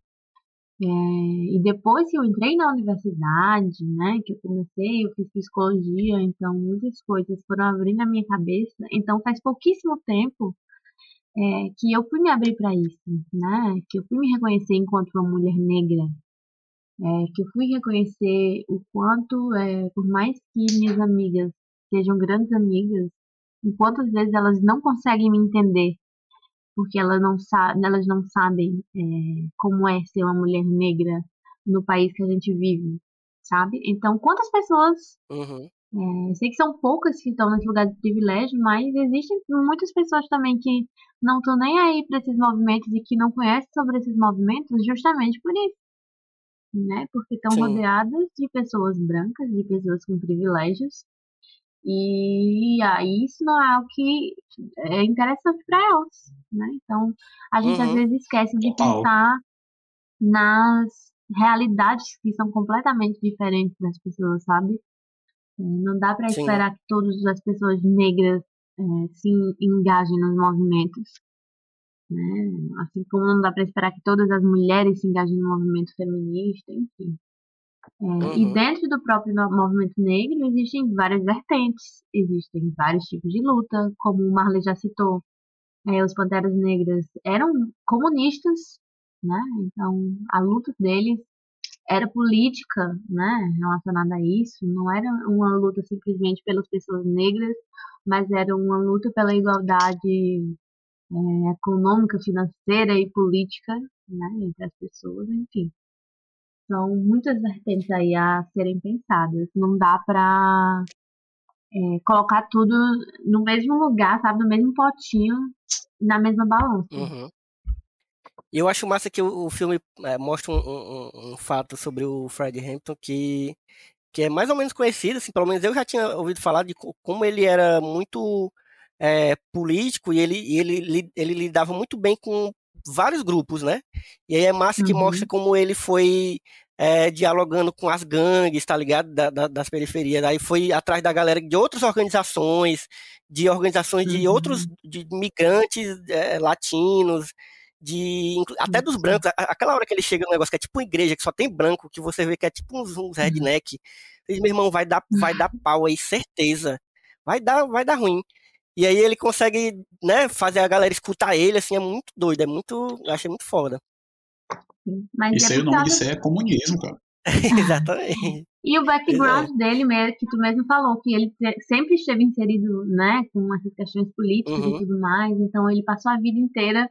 É, e depois que eu entrei na universidade, né, que eu comecei, eu fiz psicologia, então muitas coisas foram abrindo a minha cabeça. Então faz pouquíssimo tempo é, que eu fui me abrir para isso, né? Que eu fui me reconhecer enquanto uma mulher negra, é, que eu fui reconhecer o quanto, é, por mais que minhas amigas sejam grandes amigas, em quantas vezes elas não conseguem me entender, porque elas não, elas não sabem é, como é ser uma mulher negra no país que a gente vive, sabe? Então, quantas pessoas Uhum. é, sei que são poucas que estão nesse lugar de privilégio, mas existem muitas pessoas também que não estão nem aí para esses movimentos e que não conhecem sobre esses movimentos justamente por isso, né? Porque estão rodeadas de pessoas brancas, de pessoas com privilégios E aí isso não é algo que é interessante para elas, né? Então a gente às Uhum. vezes esquece de Total. pensar nas realidades que são completamente diferentes das pessoas, sabe? É, Não dá para esperar que todas as pessoas negras é, se engajem nos movimentos, né? Assim como não dá para esperar que todas as mulheres se engajem no movimento feminista, enfim. É, E Uhum. dentro do próprio movimento negro existem várias vertentes, existem vários tipos de luta, como o Marley já citou. é, os Panteras Negras eram comunistas, né? Então a luta deles era política, né? Relacionada a isso, não era uma luta simplesmente pelas pessoas negras, mas era uma luta pela igualdade é, econômica, financeira e política, né? Entre as pessoas, enfim. São muitas vertentes aí a serem pensadas. Não dá pra é, colocar tudo no mesmo lugar, sabe? No mesmo potinho, na mesma balança. Uhum. Eu acho massa que o, filme é, mostra um, um- um- fato sobre o Fred Hampton que, que é mais ou menos conhecido, assim, pelo menos eu já tinha ouvido falar de co- como ele era muito é, político e ele, ele, ele lidava muito bem com vários grupos, né? E aí é massa que Uhum. mostra como ele foi é, dialogando com as gangues, tá ligado? Da- da- das periferias. Aí foi atrás da galera de outras organizações, de organizações de Uhum. outros, de migrantes é, latinos, de até dos Isso. brancos. Aquela hora que ele chega no negócio que é tipo uma igreja, que só tem branco, que você vê que é tipo uns, uns redneck. Ele, meu irmão, vai dar, vai dar pau aí, certeza. Vai dar, vai dar ruim. E aí ele consegue, né, fazer a galera escutar ele, assim, é muito doido, é muito, eu achei muito foda. Mas Isso é aí, o nome disso é comunismo, cara. Exatamente. E o background Pois dele mesmo, que tu mesmo falou, que ele sempre esteve inserido, né, com essas questões políticas Uhum. e tudo mais, então ele passou a vida inteira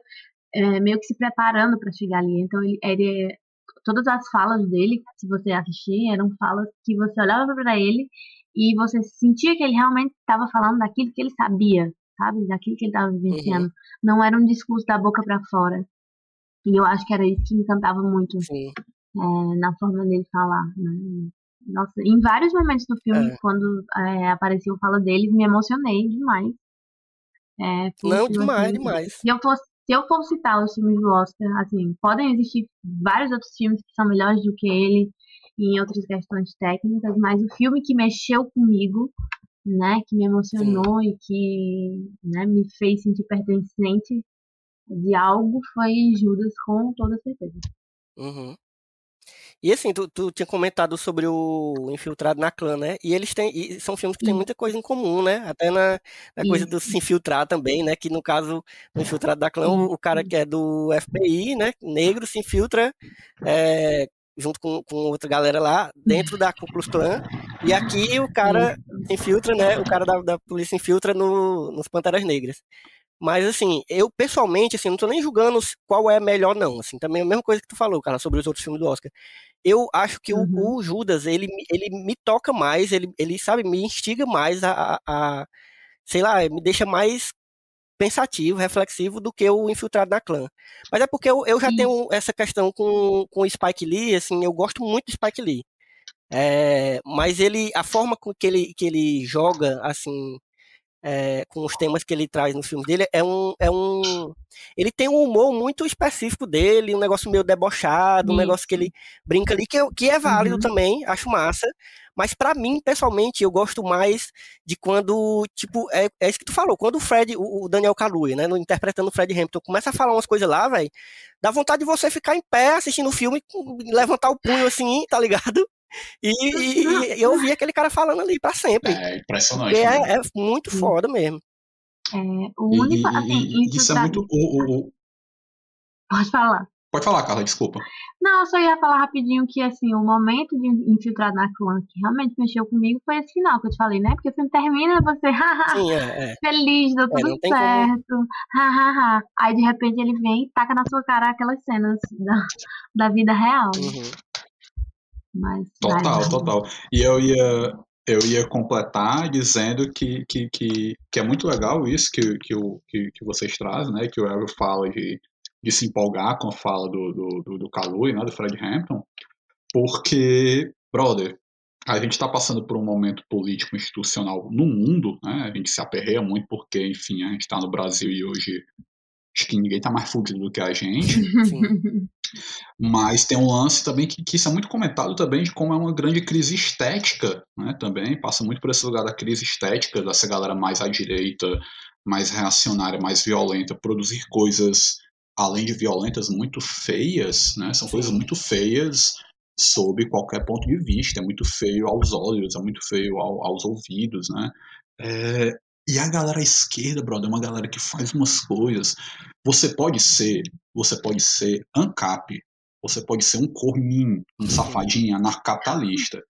é, meio que se preparando para chegar ali. Então ele, ele- todas as falas dele, se você assistir, eram falas que você olhava para ele e você sentia que ele realmente estava falando daquilo que ele sabia, sabe, daquilo que ele estava vivenciando. Não era um discurso da boca para fora. E eu acho que era isso que me encantava muito é, na forma dele falar, né? Nossa, em vários momentos do filme, É. quando é, apareceu o fala dele, me emocionei demais. É, Não, demais, assim, demais. Se eu fosse, se eu for citar os filmes do Oscar, assim, podem existir vários outros filmes que são melhores do que ele em outras questões técnicas, mas o filme que mexeu comigo, né, que me emocionou e que, né, me fez sentir pertencente de algo foi Judas com toda certeza. Uhum. E assim, tu, tu tinha comentado sobre o Infiltrado na Clã, né? E eles têm, e são filmes que têm muita coisa em comum, né? Até na, na coisa do se infiltrar também, né? Que no caso, no Infiltrado da Clã, o, o cara que é do FBI, né? Negro, se infiltra é, junto com, com outra galera lá, dentro da Ku Klux Klan. E aqui o cara se infiltra, né? O cara da, da polícia infiltra no, nos Panteras Negras. Mas assim, eu pessoalmente, assim, não tô nem julgando qual é melhor, não. Assim, também é a mesma coisa que tu falou, cara, sobre os outros filmes do Oscar. Eu acho que o- Uhum. o, Judas, ele, me- ele me toca mais, ele, ele sabe, me instiga mais a, a- a- sei lá, me deixa mais pensativo, reflexivo do que o Infiltrado na Clã. Mas é porque eu, eu já Isso. tenho essa questão com, com o Spike Lee, assim, eu gosto muito do Spike Lee. É, mas ele, a forma com que ele, que ele joga, assim, é, com os temas que ele traz nos filmes dele, é um, é um. Ele tem um humor muito específico dele, um negócio meio debochado, um negócio que ele brinca ali, que, que é válido Uhum. também, acho massa. Mas pra mim, pessoalmente, eu gosto mais de quando, tipo, é, é isso que tu falou, quando o Fred, o, o Daniel Kaluuya, né, no- interpretando o Fred Hampton, começa a falar umas coisas lá, velho, dá vontade de você ficar em pé assistindo o filme, levantar o punho assim, tá ligado? E, e, e eu ouvi aquele cara falando ali pra sempre. É impressionante. Porque né? é, é muito foda mesmo. É, o único, e- assim, isso isso é muito. O, o- o- Pode falar. Pode falar, Carla, desculpa. Não, eu só ia falar rapidinho que, assim, o momento de infiltrado na clã que realmente mexeu comigo foi esse final que eu te falei, né? Porque o filme termina você, haha, Sim, é, é. feliz, deu tudo não tem como- certo, hahaha. Aí, de repente, ele vem e taca na sua cara aquelas cenas da, da vida real. Uhum. Mas, Total, vai, total. E eu ia, eu ia completar dizendo que, que, que, que é muito legal isso que, que, o, que, que vocês trazem, né? Que o Elvio fala de, de se empolgar com a fala do, do, do, do né? Do Fred Hampton. Porque, brother, a gente está passando por um momento político institucional no mundo, né? A gente se aperreia muito porque, enfim, a gente está no Brasil e hoje acho que ninguém está mais fudido do que a gente. Mas tem um lance também que, que isso é muito comentado também de como é uma grande crise estética, né? Também passa muito por esse lugar da crise estética, dessa galera mais à direita, mais reacionária, mais violenta, produzir coisas além de violentas muito feias, né? São coisas muito feias sob qualquer ponto de vista, é muito feio aos olhos, é muito feio ao, aos ouvidos, né? É, e a galera à esquerda, brother, é uma galera que faz umas coisas. Você pode ser, você pode ser ANCAP, você pode ser um corninho, um safadinho anarcapitalista.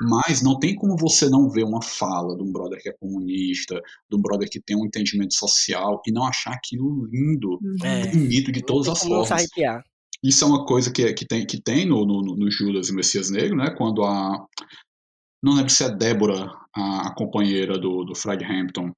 Mas não tem como você não ver uma fala de um brother que é comunista, de um brother que tem um entendimento social e não achar aquilo lindo, É. bonito de todas as formas. Isso é uma coisa que, que tem, que tem no, no, no Judas e Messias Negro, né? Quando a. Não lembro se é Débora, a, a companheira do, do Fred Hampton,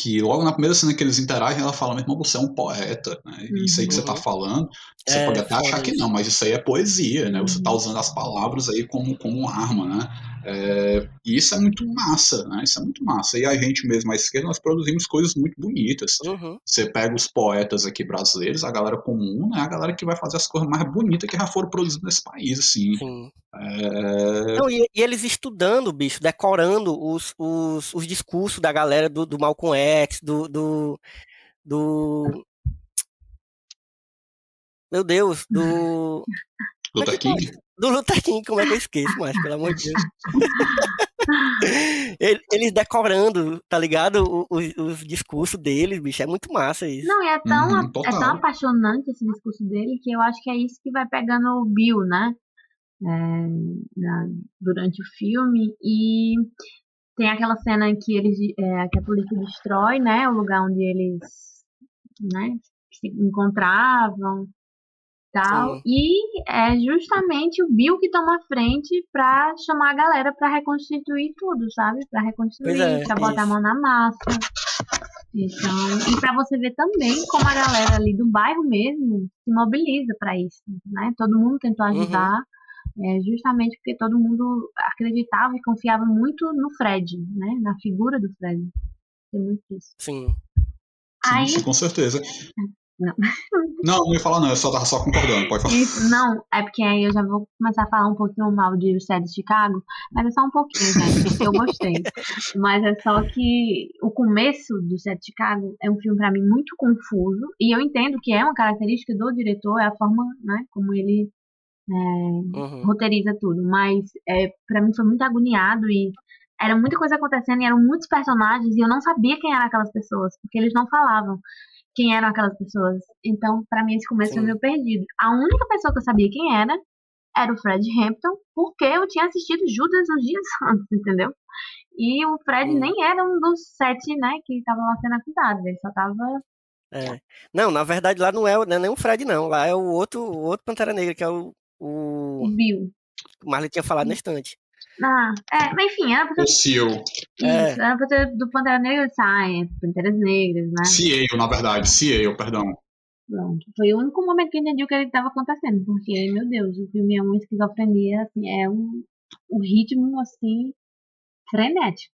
que logo na primeira cena que eles interagem, ela fala: meu irmão, você é um poeta, né? Isso aí que você tá Uhum. falando, você É, pode até achar que não, mas isso aí é poesia, né? Você tá Uhum. usando as palavras aí como, como arma, né? É, e isso é muito massa, né? Isso é muito massa. E a gente mesmo, à esquerda, nós produzimos coisas muito bonitas. Uhum. Você pega os poetas aqui brasileiros, a galera comum, né? A galera que vai fazer as coisas mais bonitas que já foram produzidas nesse país, assim. Sim. É, Não, e, e eles estudando, bicho, decorando os, os, os discursos da galera do, do Malcolm X, do, do, do. Meu Deus, do. é Luther pode? King. Do Luther King, como é que eu esqueço, mas pelo amor de Deus. Ele- Eles decorando, tá ligado? Os, os discursos deles, bicho, é muito massa isso. Não, e é tão, Uhum, é tão apaixonante esse discurso dele que eu acho que é isso que vai pegando o Bill, né? É, na- durante o filme. E tem aquela cena em que eles é, que a polícia destrói, né? O lugar onde eles né, se encontravam tal. Sim. E é justamente o Bill que toma a frente pra chamar a galera pra reconstituir tudo, sabe? Pra reconstruir, é, pra botar a mão na massa. Então, e pra você ver também como a galera ali do bairro mesmo se mobiliza pra isso, né? Todo mundo tentou Uhum. É, justamente porque todo mundo acreditava e confiava muito no Fred, né? Na figura do Fred. Tem muito isso. Sim. Aí, sim, com certeza. Não. Não, não ia falar não, eu só tava só concordando, pode falar. Isso, não, é porque aí eu já vou começar a falar um pouquinho mal de O de Chicago, mas é só um pouquinho, gente, porque eu gostei. Mas é só que o começo do Série de Chicago é um filme pra mim muito confuso, e eu entendo que é uma característica do diretor, é a forma, né, como ele Uhum. roteiriza tudo, mas é, para mim foi muito agoniado e era muita coisa acontecendo e eram muitos personagens e eu não sabia quem eram aquelas pessoas, porque eles não falavam quem eram aquelas pessoas. Então, pra mim, esse começo foi Sim. meio perdido. A única pessoa que eu sabia quem era era o Fred Hampton, porque eu tinha assistido Judas uns dias antes, entendeu? E o Fred Hum. nem era um dos sete, né, que estavam lá sendo acusados, ele só tava É. Não, na verdade lá não é, não é nem o Fred, não. Lá é o outro, o outro Pantera Negra, que é o, o Bill. o Marley tinha falado na estante. Ah, é, mas enfim, era pra O ser, CEO. É. isso, era pra ser do Pantera Negra, disse, ah, é Panteras Negras, né? CEO, na verdade, CEO, perdão. Pronto. Foi o único momento que eu entendi o que estava acontecendo, porque, meu Deus, o filme é uma esquizofrenia, assim, é um, um ritmo, assim, frenético.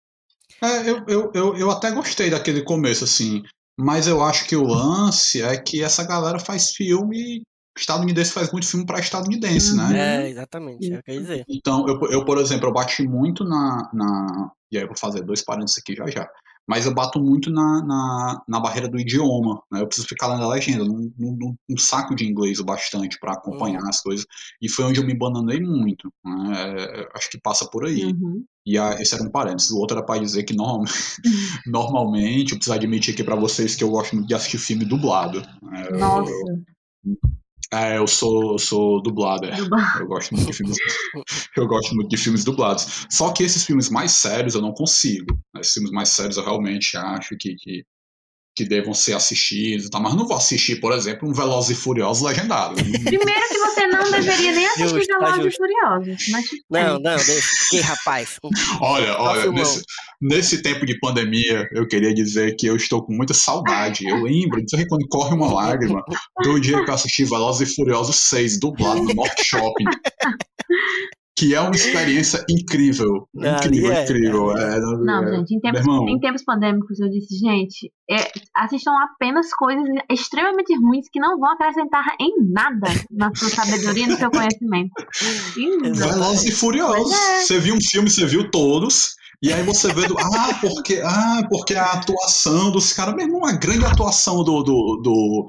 É, eu, eu, eu, eu até gostei daquele começo, assim, mas eu acho que o lance é que essa galera faz filme. Estadunidense faz muito filme para estadunidense, Uhum. né? É, exatamente, é o que eu ia dizer. Então, eu, eu, por exemplo, eu bati muito na, na. E aí eu vou fazer dois parênteses aqui já já. Mas eu bato muito na, na, na barreira do idioma. Né? Eu preciso ficar lendo a legenda, num, num, num saco de inglês o bastante para acompanhar as coisas. E foi onde eu me bananei muito. Né? É, acho que passa por aí. Uhum. E a, esse era um parênteses. O outro era para dizer que norm, normalmente, eu preciso admitir aqui para vocês que eu gosto muito de assistir filme dublado. né? Eu- Nossa, É, eu sou, eu sou dublado. é. Eu gosto muito de filmes. eu gosto muito de filmes dublados. Só que esses filmes mais sérios eu não consigo. Esses filmes mais sérios eu realmente acho que, que, que devam ser assistidos. Tá? Mas não vou assistir, por exemplo, um Velozes e Furiosos legendado. Primeiro que você não deveria nem assistir Justo, tá Velozes e justo. Furiosos, mas Não, não, deixa. Que rapaz. Olha, olha, nesse, nesse tempo de pandemia, eu queria dizer que eu estou com muita saudade. Eu lembro, não sei quando corre uma lágrima, do dia que eu assisti Velozes e Furiosos 6, dublado no Norte Shopping. que é uma experiência incrível. Não, incrível, é, incrível. ali É, Não, é, gente, em tempos, em tempos pandêmicos eu disse, gente, é, assistam apenas coisas extremamente ruins que não vão acrescentar em nada na sua sabedoria e no seu conhecimento. Velozes e Furiosos. É. Você viu um filme, você viu todos. E aí você vê do. Ah, porque, ah, porque a atuação dos caras. Meu irmão, a grande atuação do. do, do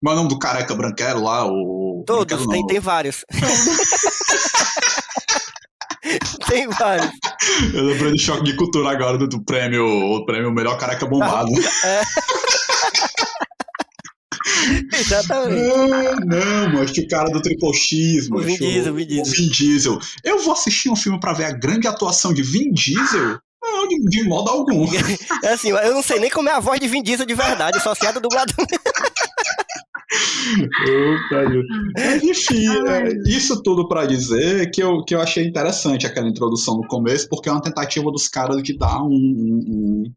como é o nome do careca branquelo lá? O, Todos, tem, tem vários. tem vários. Eu lembrei do choque de cultura agora do, do prêmio, o prêmio Melhor Careca Bombado. Exatamente. Ah, não, mas que o cara do Triple X, O Vin Diesel, Vin Diesel. Vin Diesel. Eu vou assistir um filme pra ver a grande atuação de Vin Diesel? Não, de, de modo algum. É assim, eu não sei nem como é a voz de Vin Diesel de verdade, só sei a do dublador. Mas, enfim, é, isso tudo pra dizer que eu, que eu achei interessante aquela introdução no começo, porque é uma tentativa dos caras de dar um, um,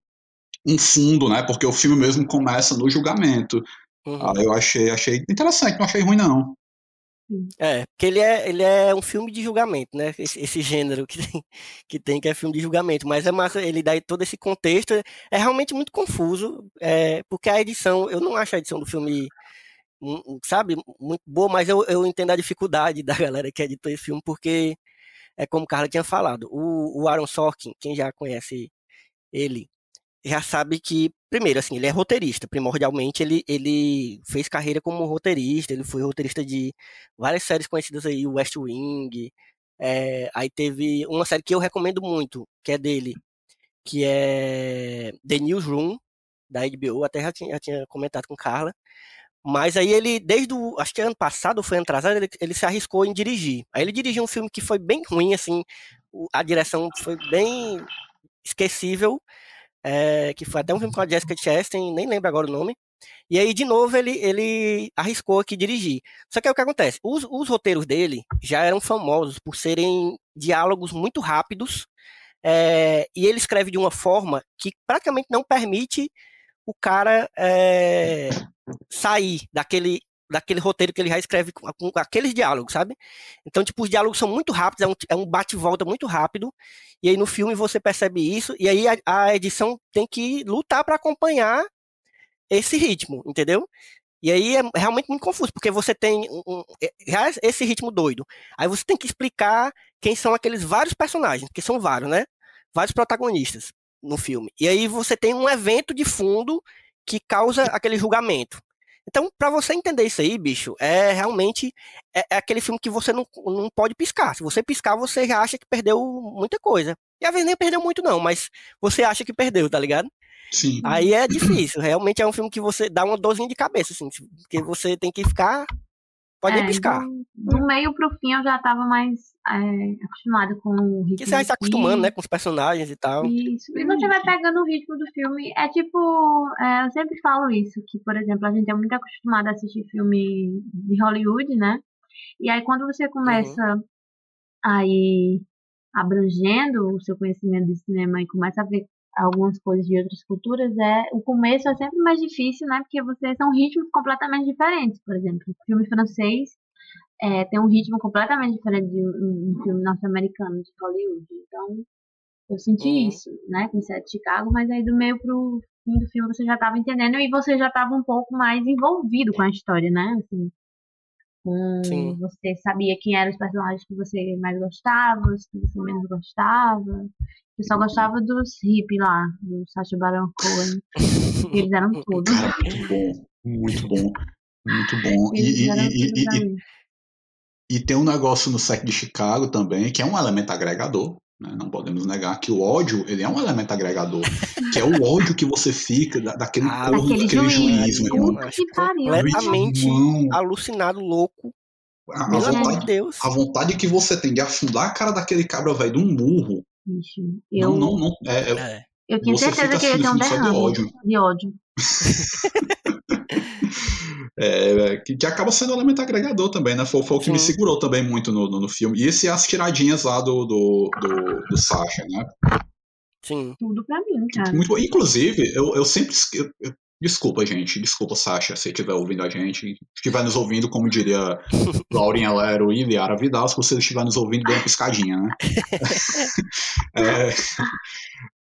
um fundo, né? Porque o filme mesmo começa no julgamento. Uhum. Ah, eu achei, achei interessante, não achei ruim, não. É, porque ele é, ele é um filme de julgamento, né? Esse, esse gênero que tem, que tem, que é filme de julgamento. Mas é massa, ele dá todo esse contexto. É realmente muito confuso, é, porque a edição, eu não acho a edição do filme, sabe, muito boa, mas eu, eu entendo a dificuldade da galera que editou esse filme, porque é como o Carla tinha falado, o, o Aaron Sorkin, quem já conhece ele, já sabe que, primeiro, assim, ele é roteirista, primordialmente ele, ele fez carreira como roteirista, ele foi roteirista de várias séries conhecidas aí, West Wing, é, aí teve uma série que eu recomendo muito, que é dele, que é The Newsroom, da HBO, até já tinha, já tinha comentado com Carla, mas aí ele, desde o, acho que ano passado, foi ano atrasado, ele, ele se arriscou em dirigir. Aí ele dirigiu um filme que foi bem ruim, assim, a direção foi bem esquecível, é, que foi até um filme com a Jessica Chastain, nem lembro agora o nome. E aí, de novo, ele, ele arriscou aqui dirigir. Só que aí o que acontece? Os, os roteiros dele já eram famosos por serem diálogos muito rápidos, é, e ele escreve de uma forma que praticamente não permite o cara é, sair daquele, daquele roteiro que ele já escreve com, com aqueles diálogos, sabe? Então, tipo, os diálogos são muito rápidos, é um, é um bate-volta muito rápido, e aí no filme você percebe isso, e aí a, a edição tem que lutar para acompanhar esse ritmo, entendeu? E aí é realmente muito confuso, porque você tem um, um- é- já esse ritmo doido. Aí você tem que explicar quem são aqueles vários personagens, porque são vários, né? Vários protagonistas no filme. E aí você tem um evento de fundo que causa aquele julgamento. Então, pra você entender isso aí, bicho, é realmente é, é aquele filme que você não, não pode piscar. Se você piscar, você já acha que perdeu muita coisa. E às vezes nem perdeu muito, não, mas você acha que perdeu, tá ligado? Sim. Aí é difícil. Realmente é um filme que você dá uma dorzinha de cabeça, assim, porque você tem que ficar. Pode É, piscar. Do, do meio pro fim eu já tava mais é, acostumada com o ritmo. Porque você vai se acostumando, né, com os personagens e tal. Isso. E você vai pegando o ritmo do filme. É tipo, é, eu sempre falo isso, que, por exemplo, a gente é muito acostumado a assistir filme de Hollywood, né? E aí quando você começa a ir abrangendo o seu conhecimento de cinema e começa a ver algumas coisas de outras culturas, é o começo é sempre mais difícil, né? Porque você são ritmos completamente diferentes. Por exemplo, o filme francês é, tem um ritmo completamente diferente de um, um filme norte-americano de Hollywood. Então, eu senti Uhum. isso, né, com Sete de Chicago, mas aí do meio pro fim do filme você já estava entendendo e você já estava um pouco mais envolvido com a história, né? Assim, com Sim. você sabia quem eram os personagens que você mais gostava, os que você menos gostava. Eu só gostava dos hippies lá, do Sacha Baron Cohen. Eles eram tudo. Muito bom. Muito bom. Muito bom. E, Eles e, eram e, tudo e, pra e, mim. e tem um negócio no set de Chicago também, que é um elemento agregador. Né? Não podemos negar que o ódio ele é um elemento agregador. que é o ódio que você fica da, daquele Ah, corno, Daquele daquele juiz. juiz, meu irmão. Completamente Irmão, alucinado, louco. a, a Pelo amor vontade, de Deus. a vontade que você tem de afundar a cara daquele cabra velho de um murro. Bicho, eu, Não, não, não. É, é- É. eu tinha você certeza que eu ia ter um só de derrame ódio. de ódio. É, que, que acaba sendo um elemento agregador também, né? Foi, foi o que me Sim. segurou também muito no, no, no filme. E esse as tiradinhas lá do, do, do, do Sasha, né? Sim. Tudo pra mim, cara. Muito bom. Inclusive, eu, eu sempre. Eu, eu- Desculpa, gente. Desculpa, Sasha, se estiver ouvindo a gente. Estiver nos ouvindo, como diria Laurinha Lero e Liara Vidal, se você estiver nos ouvindo, dê uma piscadinha, né? É,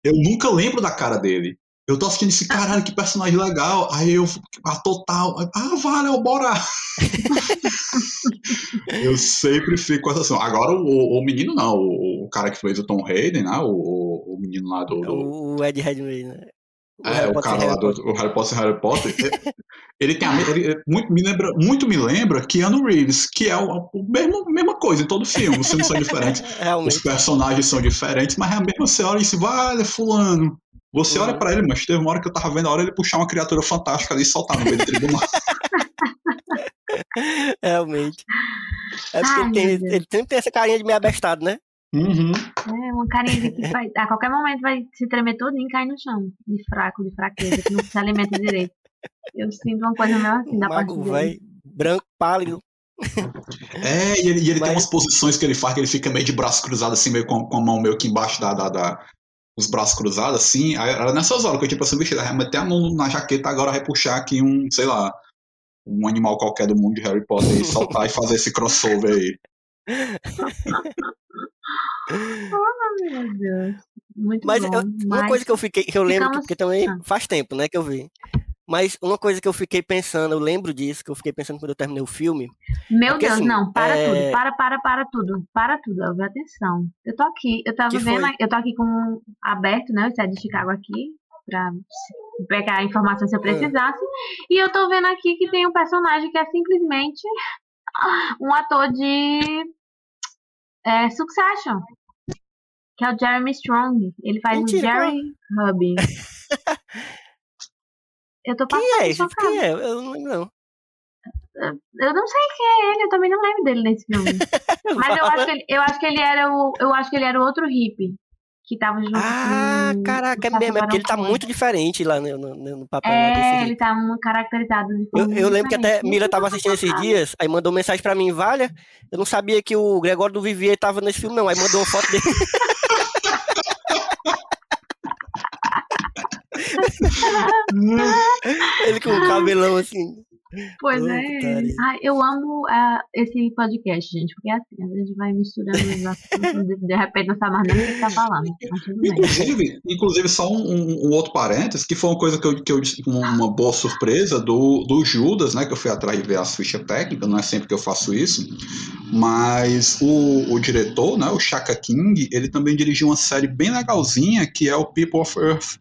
eu nunca lembro da cara dele. Eu tô assistindo esse caralho, que personagem legal. Aí eu, a total, ah, vale, eu bora. eu sempre fico com essa ação. Agora o, o menino não, o, o cara que fez o Tom Hayden, né? O, o menino lá do. do... O Ed Redmayne, né? É, Harry o Potter, cara lá do o Harry Potter, Harry Potter. ele tem a, ele, muito me lembra, muito me lembra Keanu Reeves, que é o, o mesmo mesma coisa em todo filme, os filmes são diferentes, os Realmente. personagens são diferentes, mas é a mesma olha e se vale fulano. Você olha Uhum. pra ele, mas teve uma hora que eu tava vendo a hora ele puxar uma criatura fantástica ali e soltar no meio do tribunal. Realmente. É porque Ai, ele, tem, ele sempre tem essa carinha de meio abestado, né? Uhum. É uma carinha de que vai, a qualquer momento vai se tremer todinho e cair no chão. De fraco, de fraqueza, que não se alimenta direito. Eu sinto uma coisa meio assim da parte dele. branco, pálido. É, e ele, e ele tem Mas- umas posições que ele faz que ele fica meio de braço cruzado, assim, meio com, com a mão meio que embaixo da, da, da- os braços cruzados, assim. Aí era nessas horas que eu, tipo assim, bicho, ele vai meter a mão na jaqueta, agora vai puxar aqui um, sei lá, um animal qualquer do mundo de Harry Potter e soltar e fazer esse crossover aí. Meu Deus. Muito Mas, bom. eu- uma mas coisa que eu fiquei, que eu lembro, que- porque também Ah. faz tempo, né, que eu vi. Mas uma coisa que eu fiquei pensando, eu lembro disso, que eu fiquei pensando quando eu terminei o filme. Meu Porque, Deus, assim, não, para é- tudo, para, para, para tudo, para tudo, Elvio, atenção. Eu tô aqui, eu tava Que vendo, foi? eu tô aqui com aberto, né, o site de Chicago aqui, pra pegar a informação Ah. se eu precisasse, e eu tô vendo aqui que tem um personagem que é simplesmente um ator de é, Succession, que é o Jeremy Strong, ele faz Mentira, o Jerry Hubby. Eu tô Quem passando é esse? chocada. Quem é? Eu não lembro, não. Eu não sei quem é ele, eu também não lembro dele nesse filme. Mas eu acho que ele, eu acho que ele era o. Eu acho que ele era o outro hippie que tava junto Ah, com. caraca, é mesmo, é porque ele tá muito diferente lá no, no, no papel. desse É, ele tá um caracterizado de Eu, eu lembro que até. Mila tava assistindo esses dias, aí mandou mensagem pra mim, Valha, eu não sabia que o Gregório do Vivier tava nesse filme, não. Aí mandou uma foto dele. ele com o cabelão assim. Pois é. Ai, eu amo ah, esse podcast, gente, porque é assim, a gente vai misturando os assuntos, de, de repente não sabe mais nem o que tá falando. Inclusive, inclusive só um, um- outro parênteses, que foi uma coisa que eu, que eu uma boa surpresa do, do Judas, né? Que eu fui atrás de ver as fichas técnicas, não é sempre que eu faço isso. Mas o, o diretor, né, o Shaka King, ele também dirigiu uma série bem legalzinha que é o People of Earth.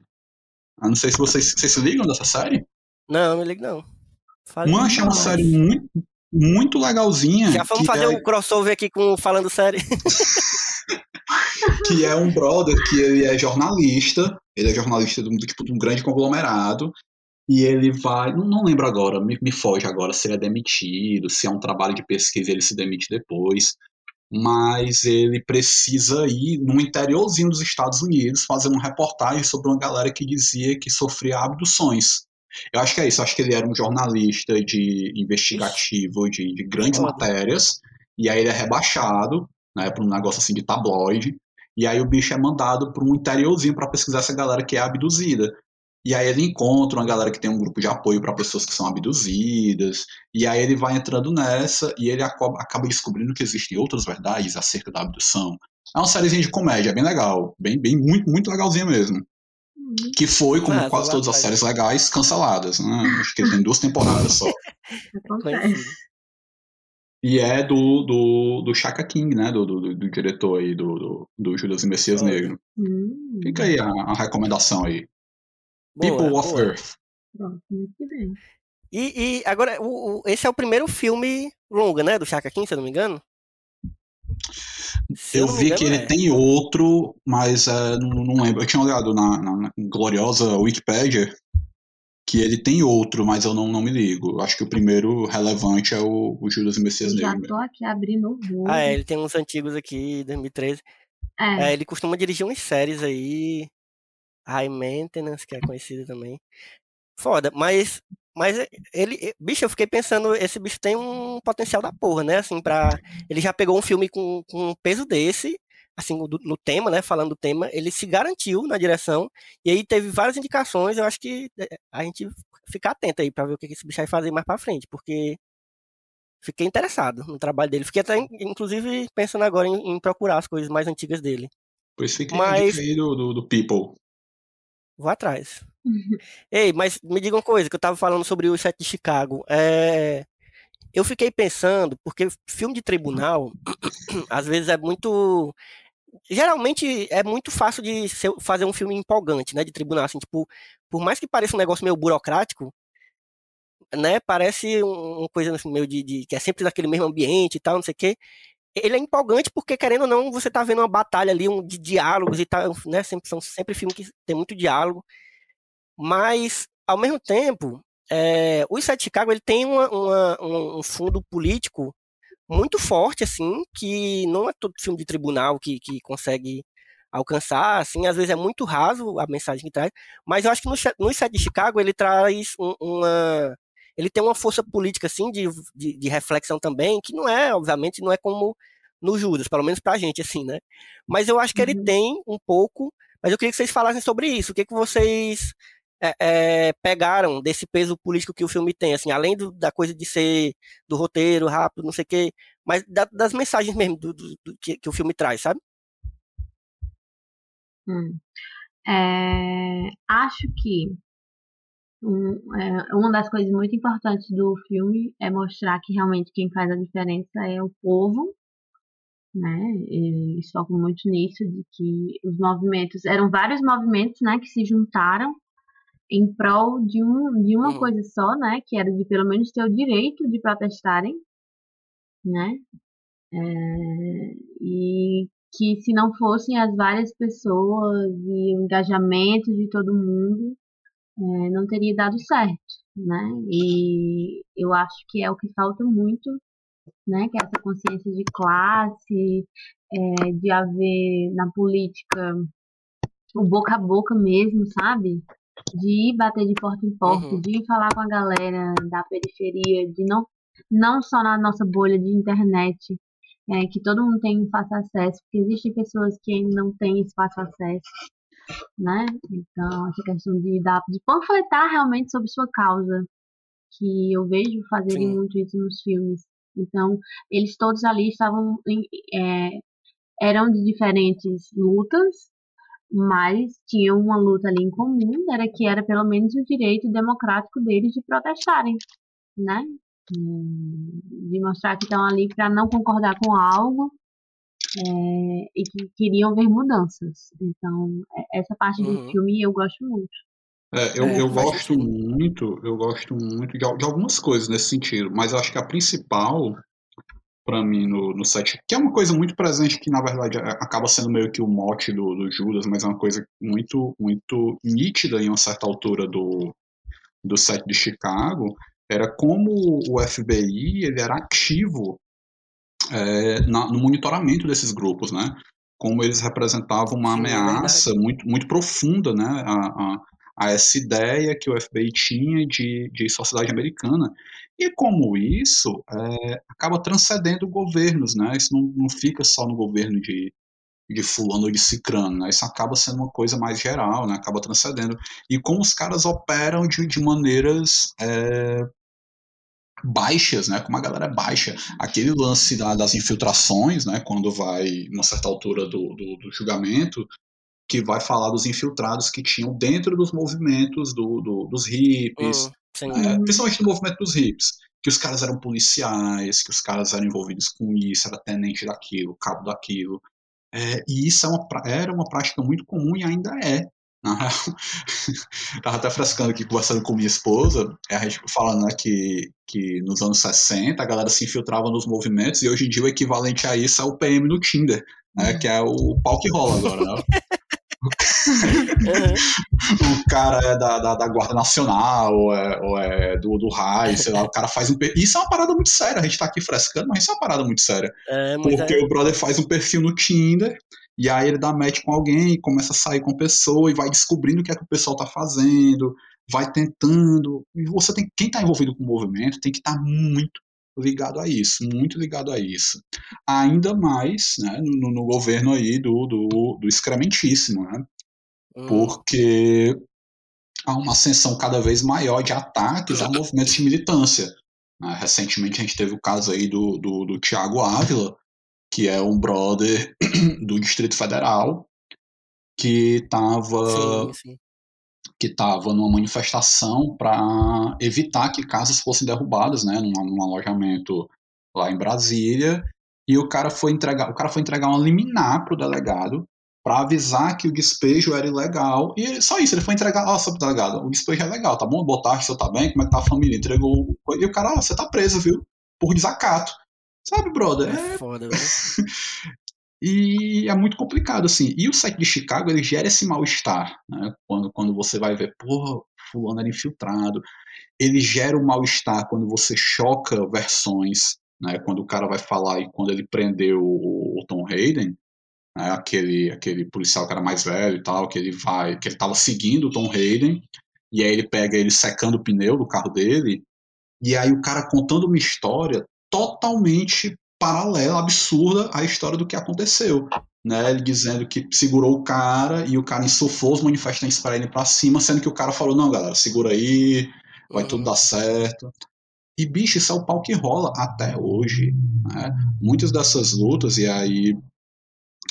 Eu não sei se vocês, vocês se ligam dessa série. Não, não ligo não. Fale- Mancha é uma não. série muito, muito legalzinha. Já vamos fazer é- o crossover aqui com Falando Sério. que é um brother que ele é jornalista, ele é jornalista de um, tipo, de um grande conglomerado, e ele vai, não, não lembro agora, me, me foge agora se ele é demitido, se é um trabalho de pesquisa ele se demite depois, mas ele precisa ir no interiorzinho dos Estados Unidos fazer uma reportagem sobre uma galera que dizia que sofria abduções. Eu acho que é isso, eu acho que ele era um jornalista de investigativo de, de grandes matérias, e aí ele é rebaixado, né, para um negócio assim de tabloide, e aí o bicho é mandado para um interiorzinho para pesquisar essa galera que é abduzida. E aí ele encontra uma galera que tem um grupo de apoio para pessoas que são abduzidas, e aí ele vai entrando nessa e ele acaba, descobrindo que existem outras verdades acerca da abdução. É uma sériezinha de comédia, bem legal, bem, bem muito, muito legalzinha mesmo. Que foi, como Ah, quase todas as séries legais, canceladas. Né? Acho que tem duas temporadas só. E é do, do, do Shaka King, né? Do, do, do- diretor aí, do, do, do Judas e Messias Foda. Negro. Hum, Fica aí a, a recomendação aí. Boa, People of boa. Earth. pronto, muito bem. E, e agora, o, o- esse é o primeiro filme longa, né? Do Chaka King, se eu não me engano. Se Eu me vi que ele é. tem outro, mas é, não, não lembro. Eu tinha olhado na, na- na gloriosa Wikipedia que ele tem outro, mas eu não, não me ligo. Eu Acho que o primeiro relevante é o, o Judas e Messias Eu já Negro. tô aqui abrindo o Google. Ah, é, ele tem uns antigos aqui, 2013. É, É, ele costuma dirigir umas séries aí. High Maintenance, que é conhecido também. Foda, mas. Mas ele. Bicho, eu fiquei pensando, esse bicho tem um potencial da porra, né? Assim, pra. Ele já pegou um filme com, com um peso desse assim, do- no tema, né? Falando do tema, ele se garantiu na direção. E aí teve várias indicações. Eu acho que é, a gente ficar atento aí pra ver o que esse bicho vai fazer mais pra frente, porque fiquei interessado no trabalho dele. Fiquei até, inclusive, pensando agora em, em procurar as coisas mais antigas dele. Pois fica Mas- aí do, do, do People. Vou atrás. Ei, mas me diga uma coisa, que eu tava falando sobre o set de Chicago. É, eu fiquei pensando, porque filme de tribunal, às vezes é muito. Geralmente é muito fácil de fazer um filme empolgante, né? De tribunal, assim, tipo, por mais que pareça um negócio meio burocrático, né? Parece um- uma coisa assim, meio de, de- que é sempre naquele mesmo ambiente e tal, não sei o quê. Ele é empolgante porque, querendo ou não, você tá vendo uma batalha ali um, de diálogos e tal, né? Sempre, são sempre filmes que tem muito diálogo. Mas, ao mesmo tempo, é, o Sete Chicago ele tem uma- uma- um, fundo político muito forte, assim, que não é todo filme de tribunal que, que consegue alcançar, assim, às vezes é muito raso a mensagem que traz, mas eu acho que no, no Sete de Chicago ele traz um- uma... Ele tem uma força política, assim, de, de, de reflexão também, que não é, obviamente, não é como no Judas, pelo menos pra gente, assim, né? Mas eu acho que ele Uhum. tem um pouco, mas eu queria que vocês falassem sobre isso, o que que vocês é, é, pegaram desse peso político que o filme tem, assim, além do- da coisa de ser do roteiro rápido, não sei o quê, mas da- das mensagens mesmo do, do- do que, que o filme traz, sabe? Hum. É, acho que um- é, uma das coisas muito importantes do filme é mostrar que realmente quem faz a diferença é o povo, né? Eles focam muito nisso, de que os movimentos, eram vários movimentos, né, que se juntaram em prol de, um, de uma Uhum. coisa só, né, que era de pelo menos ter o direito de protestarem, né? É, e que se não fossem as várias pessoas e o engajamento de todo mundo, é, não teria dado certo, né? E eu acho que é o que falta muito, né? Que é essa consciência de classe, é, de haver na política o boca a boca mesmo, sabe? De ir bater de porta em porta, Uhum. de ir falar com a galera da periferia, de não, não só na nossa bolha de internet, é, que todo mundo tem fácil acesso, porque existem pessoas que ainda não têm esse fácil acesso, né? Então, essa questão de, dar, de panfletar realmente sobre sua causa, que eu vejo fazerem Sim. muito isso nos filmes. Então, eles todos ali estavam em- é, eram de diferentes lutas, mas tinham uma luta ali em comum, era que era pelo menos o direito democrático deles de protestarem, né? De mostrar que estão ali para não concordar com algo é, e que queriam ver mudanças. Então, é- essa parte do Uhum. filme eu gosto muito. É, eu, É, eu gosto muito, eu gosto muito de, de algumas coisas nesse sentido, mas eu acho que a principal para mim no, no set, que é uma coisa muito presente que na verdade a- acaba sendo meio que o mote do, do Judas, mas é uma coisa muito muito nítida em uma certa altura do, do set de Chicago, era como o FBI ele era ativo é, na- no monitoramento desses grupos, né? Como eles representavam uma Sim, é ameaça muito, muito profunda, né? A, a, a essa ideia que o FBI tinha de, de sociedade americana. E como isso é, acaba transcendendo governos, né? Isso não, não fica só no governo de, de fulano ou de cicrano, né? Isso acaba sendo uma coisa mais geral, né? Acaba transcendendo. E como os caras operam de, de maneiras é, baixas, né? Como a galera baixa. Aquele lance da- das infiltrações, né? Quando vai, uma certa altura do, do, do julgamento, que vai falar dos infiltrados que tinham dentro dos movimentos do, do- dos hippies, Hum, sim. né, principalmente no movimento dos hippies, que os caras eram policiais, que os caras eram envolvidos com isso, era tenente daquilo, cabo daquilo. É, e isso é uma, era uma prática muito comum e ainda é. Na real, tava até frescando aqui, conversando com minha esposa, a gente falando né, que, que nos anos 60 a galera se infiltrava nos movimentos e hoje em dia o equivalente a isso é o PM no Tinder, né, que é o pau que rola agora, né? Uhum. o cara é da, da, da Guarda Nacional, ou é, ou é do, do raio, sei lá, o cara faz um. per- Isso é uma parada muito séria, a gente tá aqui frescando, mas isso é uma parada muito séria. É, Porque é, o brother faz um perfil no Tinder, e aí ele dá match com alguém, começa a sair com a pessoa, e vai descobrindo o que é que o pessoal tá fazendo, vai tentando. E você tem. Quem tá envolvido com o movimento tem que estar muito, ligado a isso, muito ligado a isso. Ainda mais né, no, no governo aí do, do, do excrementíssimo, né? Hum, porque há uma ascensão cada vez maior de ataques a movimentos de militância. né? Recentemente a gente teve o caso aí do, do, do Tiago Ávila, que é um brother do Distrito Federal, que estava que estava numa manifestação para evitar que casas fossem derrubadas, né, num, num alojamento lá em Brasília, e o cara foi entregar, o cara foi entregar uma liminar pro delegado para avisar que o despejo era ilegal, e só isso, ele foi entregar, ó, seu delegado, o despejo é legal, tá bom? Boa tarde, você tá bem? Como é que tá a família? Entregou, e o cara, ó, você tá preso, viu? Por desacato. Sabe, brother? É É foda, velho. e é muito complicado, assim. E o site de Chicago, ele gera esse mal-estar, né? Quando, quando você vai ver, porra, fulano era infiltrado. Ele gera o mal-estar quando você choca versões, né? Quando o cara vai falar e quando ele prendeu o, o Tom Hayden, né? aquele, aquele policial que era mais velho e tal, que ele vai, que ele tava seguindo o Tom Hayden, e aí ele pega ele secando o pneu do carro dele, e aí o cara contando uma história totalmente paralela, absurda à história do que aconteceu. Né, ele dizendo que segurou o cara e o cara insuflou os manifestantes para ele para cima, sendo que o cara falou: Não, galera, segura aí, vai Uhum. tudo dar certo. E, bicho, isso é o pau que rola até hoje. Né? Muitas dessas lutas, e aí.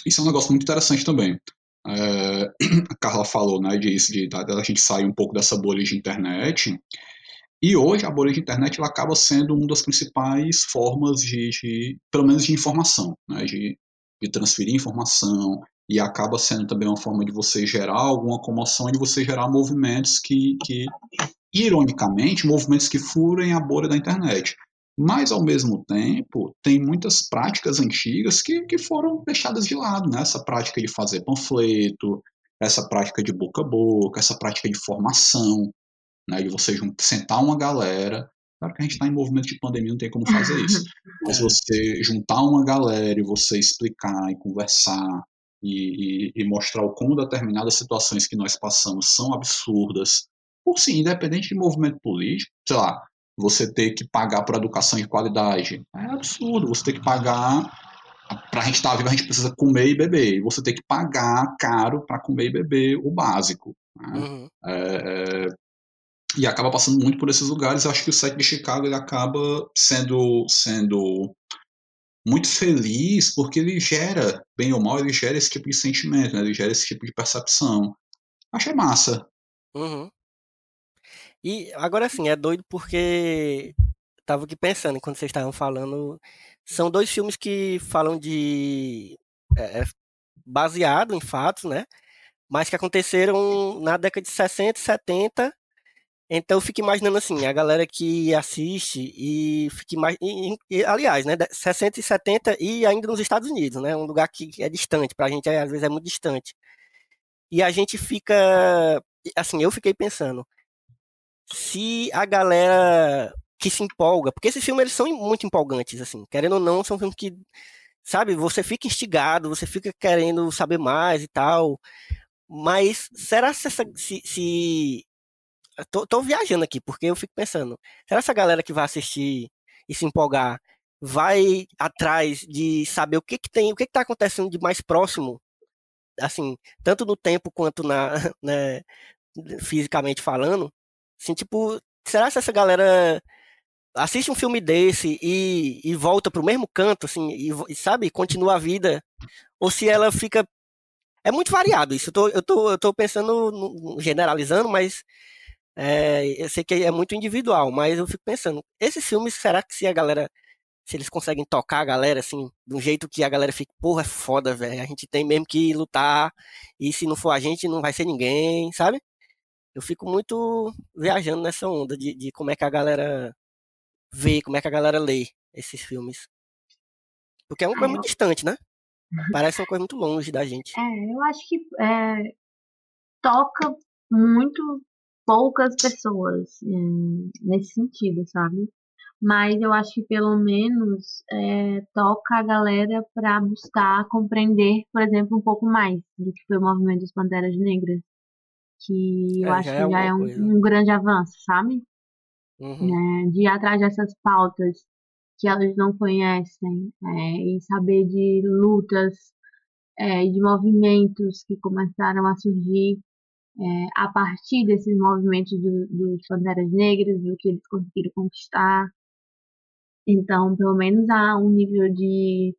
Isso é um negócio muito interessante também. É, a Carla falou né, disso, de, da da gente sair um pouco dessa bolha de internet. E hoje a bolha de internet ela acaba sendo uma das principais formas de, de pelo menos de informação, né, de, de transferir informação, e acaba sendo também uma forma de você gerar alguma comoção e de você gerar movimentos que, que ironicamente, movimentos que furem a bolha da internet. Mas, ao mesmo tempo, tem muitas práticas antigas que, que foram deixadas de lado, né? Essa prática de fazer panfleto, essa prática de boca a boca, essa prática de formação, né? De você sentar uma galera. Claro que a gente está em movimento de pandemia, não tem como fazer isso. Mas você juntar uma galera e você explicar e conversar e, e- e mostrar o como determinadas situações que nós passamos são absurdas. Por sim, independente de movimento político, sei lá, você ter que pagar por educação de qualidade. É absurdo. Você ter que pagar. Para a gente estar vivo, a gente precisa comer e beber. E você ter que pagar caro para comer e beber o básico. né? Uhum. É, é, e acaba passando muito por esses lugares. Acho que o set de Chicago ele acaba sendo, sendo muito feliz porque ele gera, bem ou mal, ele gera esse tipo de sentimento, né? ele gera esse tipo de percepção. Achei massa. Uhum. E agora sim, é doido porque tava aqui pensando enquanto vocês estavam falando. São dois filmes que falam de. É, é baseado em fatos, né? Mas que aconteceram na década de 60 e 70. Então eu fico imaginando assim, a galera que assiste e fica mais. aliás, né? 60 e 70 e ainda nos Estados Unidos, né? Um lugar que é distante, pra gente é, às vezes é muito distante. E a gente fica. Assim, eu fiquei pensando se a galera que se empolga, porque esses filmes eles são muito empolgantes, assim, querendo ou não, são filmes que, sabe, você fica instigado, você fica querendo saber mais e tal, mas será se, essa, se, se... Tô, tô, viajando aqui, porque eu fico pensando, será essa galera que vai assistir e se empolgar vai atrás de saber o que que tem, o que que tá acontecendo de mais próximo, assim, tanto no tempo quanto na, né, fisicamente falando, Assim, tipo, será que essa galera assiste um filme desse e, e volta pro mesmo canto, assim, e, e, sabe, continua a vida? Ou se ela fica. É muito variado isso. Eu tô, eu tô, eu tô pensando, generalizando, mas é, eu sei que é muito individual, mas eu fico pensando, esses filmes, será que se a galera. Se eles conseguem tocar a galera, assim, de um jeito que a galera fique, porra, é foda, velho. A gente tem mesmo que lutar, e se não for a gente, não vai ser ninguém, sabe? eu fico muito viajando nessa onda de, de, como é que a galera vê, como é que a galera lê esses filmes. Porque é uma coisa muito distante, né? Parece uma coisa muito longe da gente. É, eu acho que é, toca muito poucas pessoas é, nesse sentido, sabe? Mas eu acho que pelo menos é, toca a galera para buscar compreender, por exemplo, um pouco mais do que foi o movimento dos Panteras Negras que eu É, acho que é já é alguma um, um grande avanço, sabe? Uhum. Né? De ir atrás dessas pautas que elas não conhecem, é, e saber de lutas é, de movimentos que começaram a surgir é, a partir desses movimentos do, dos Panteras Negras, do que eles conseguiram conquistar. Então, pelo menos há um nível de,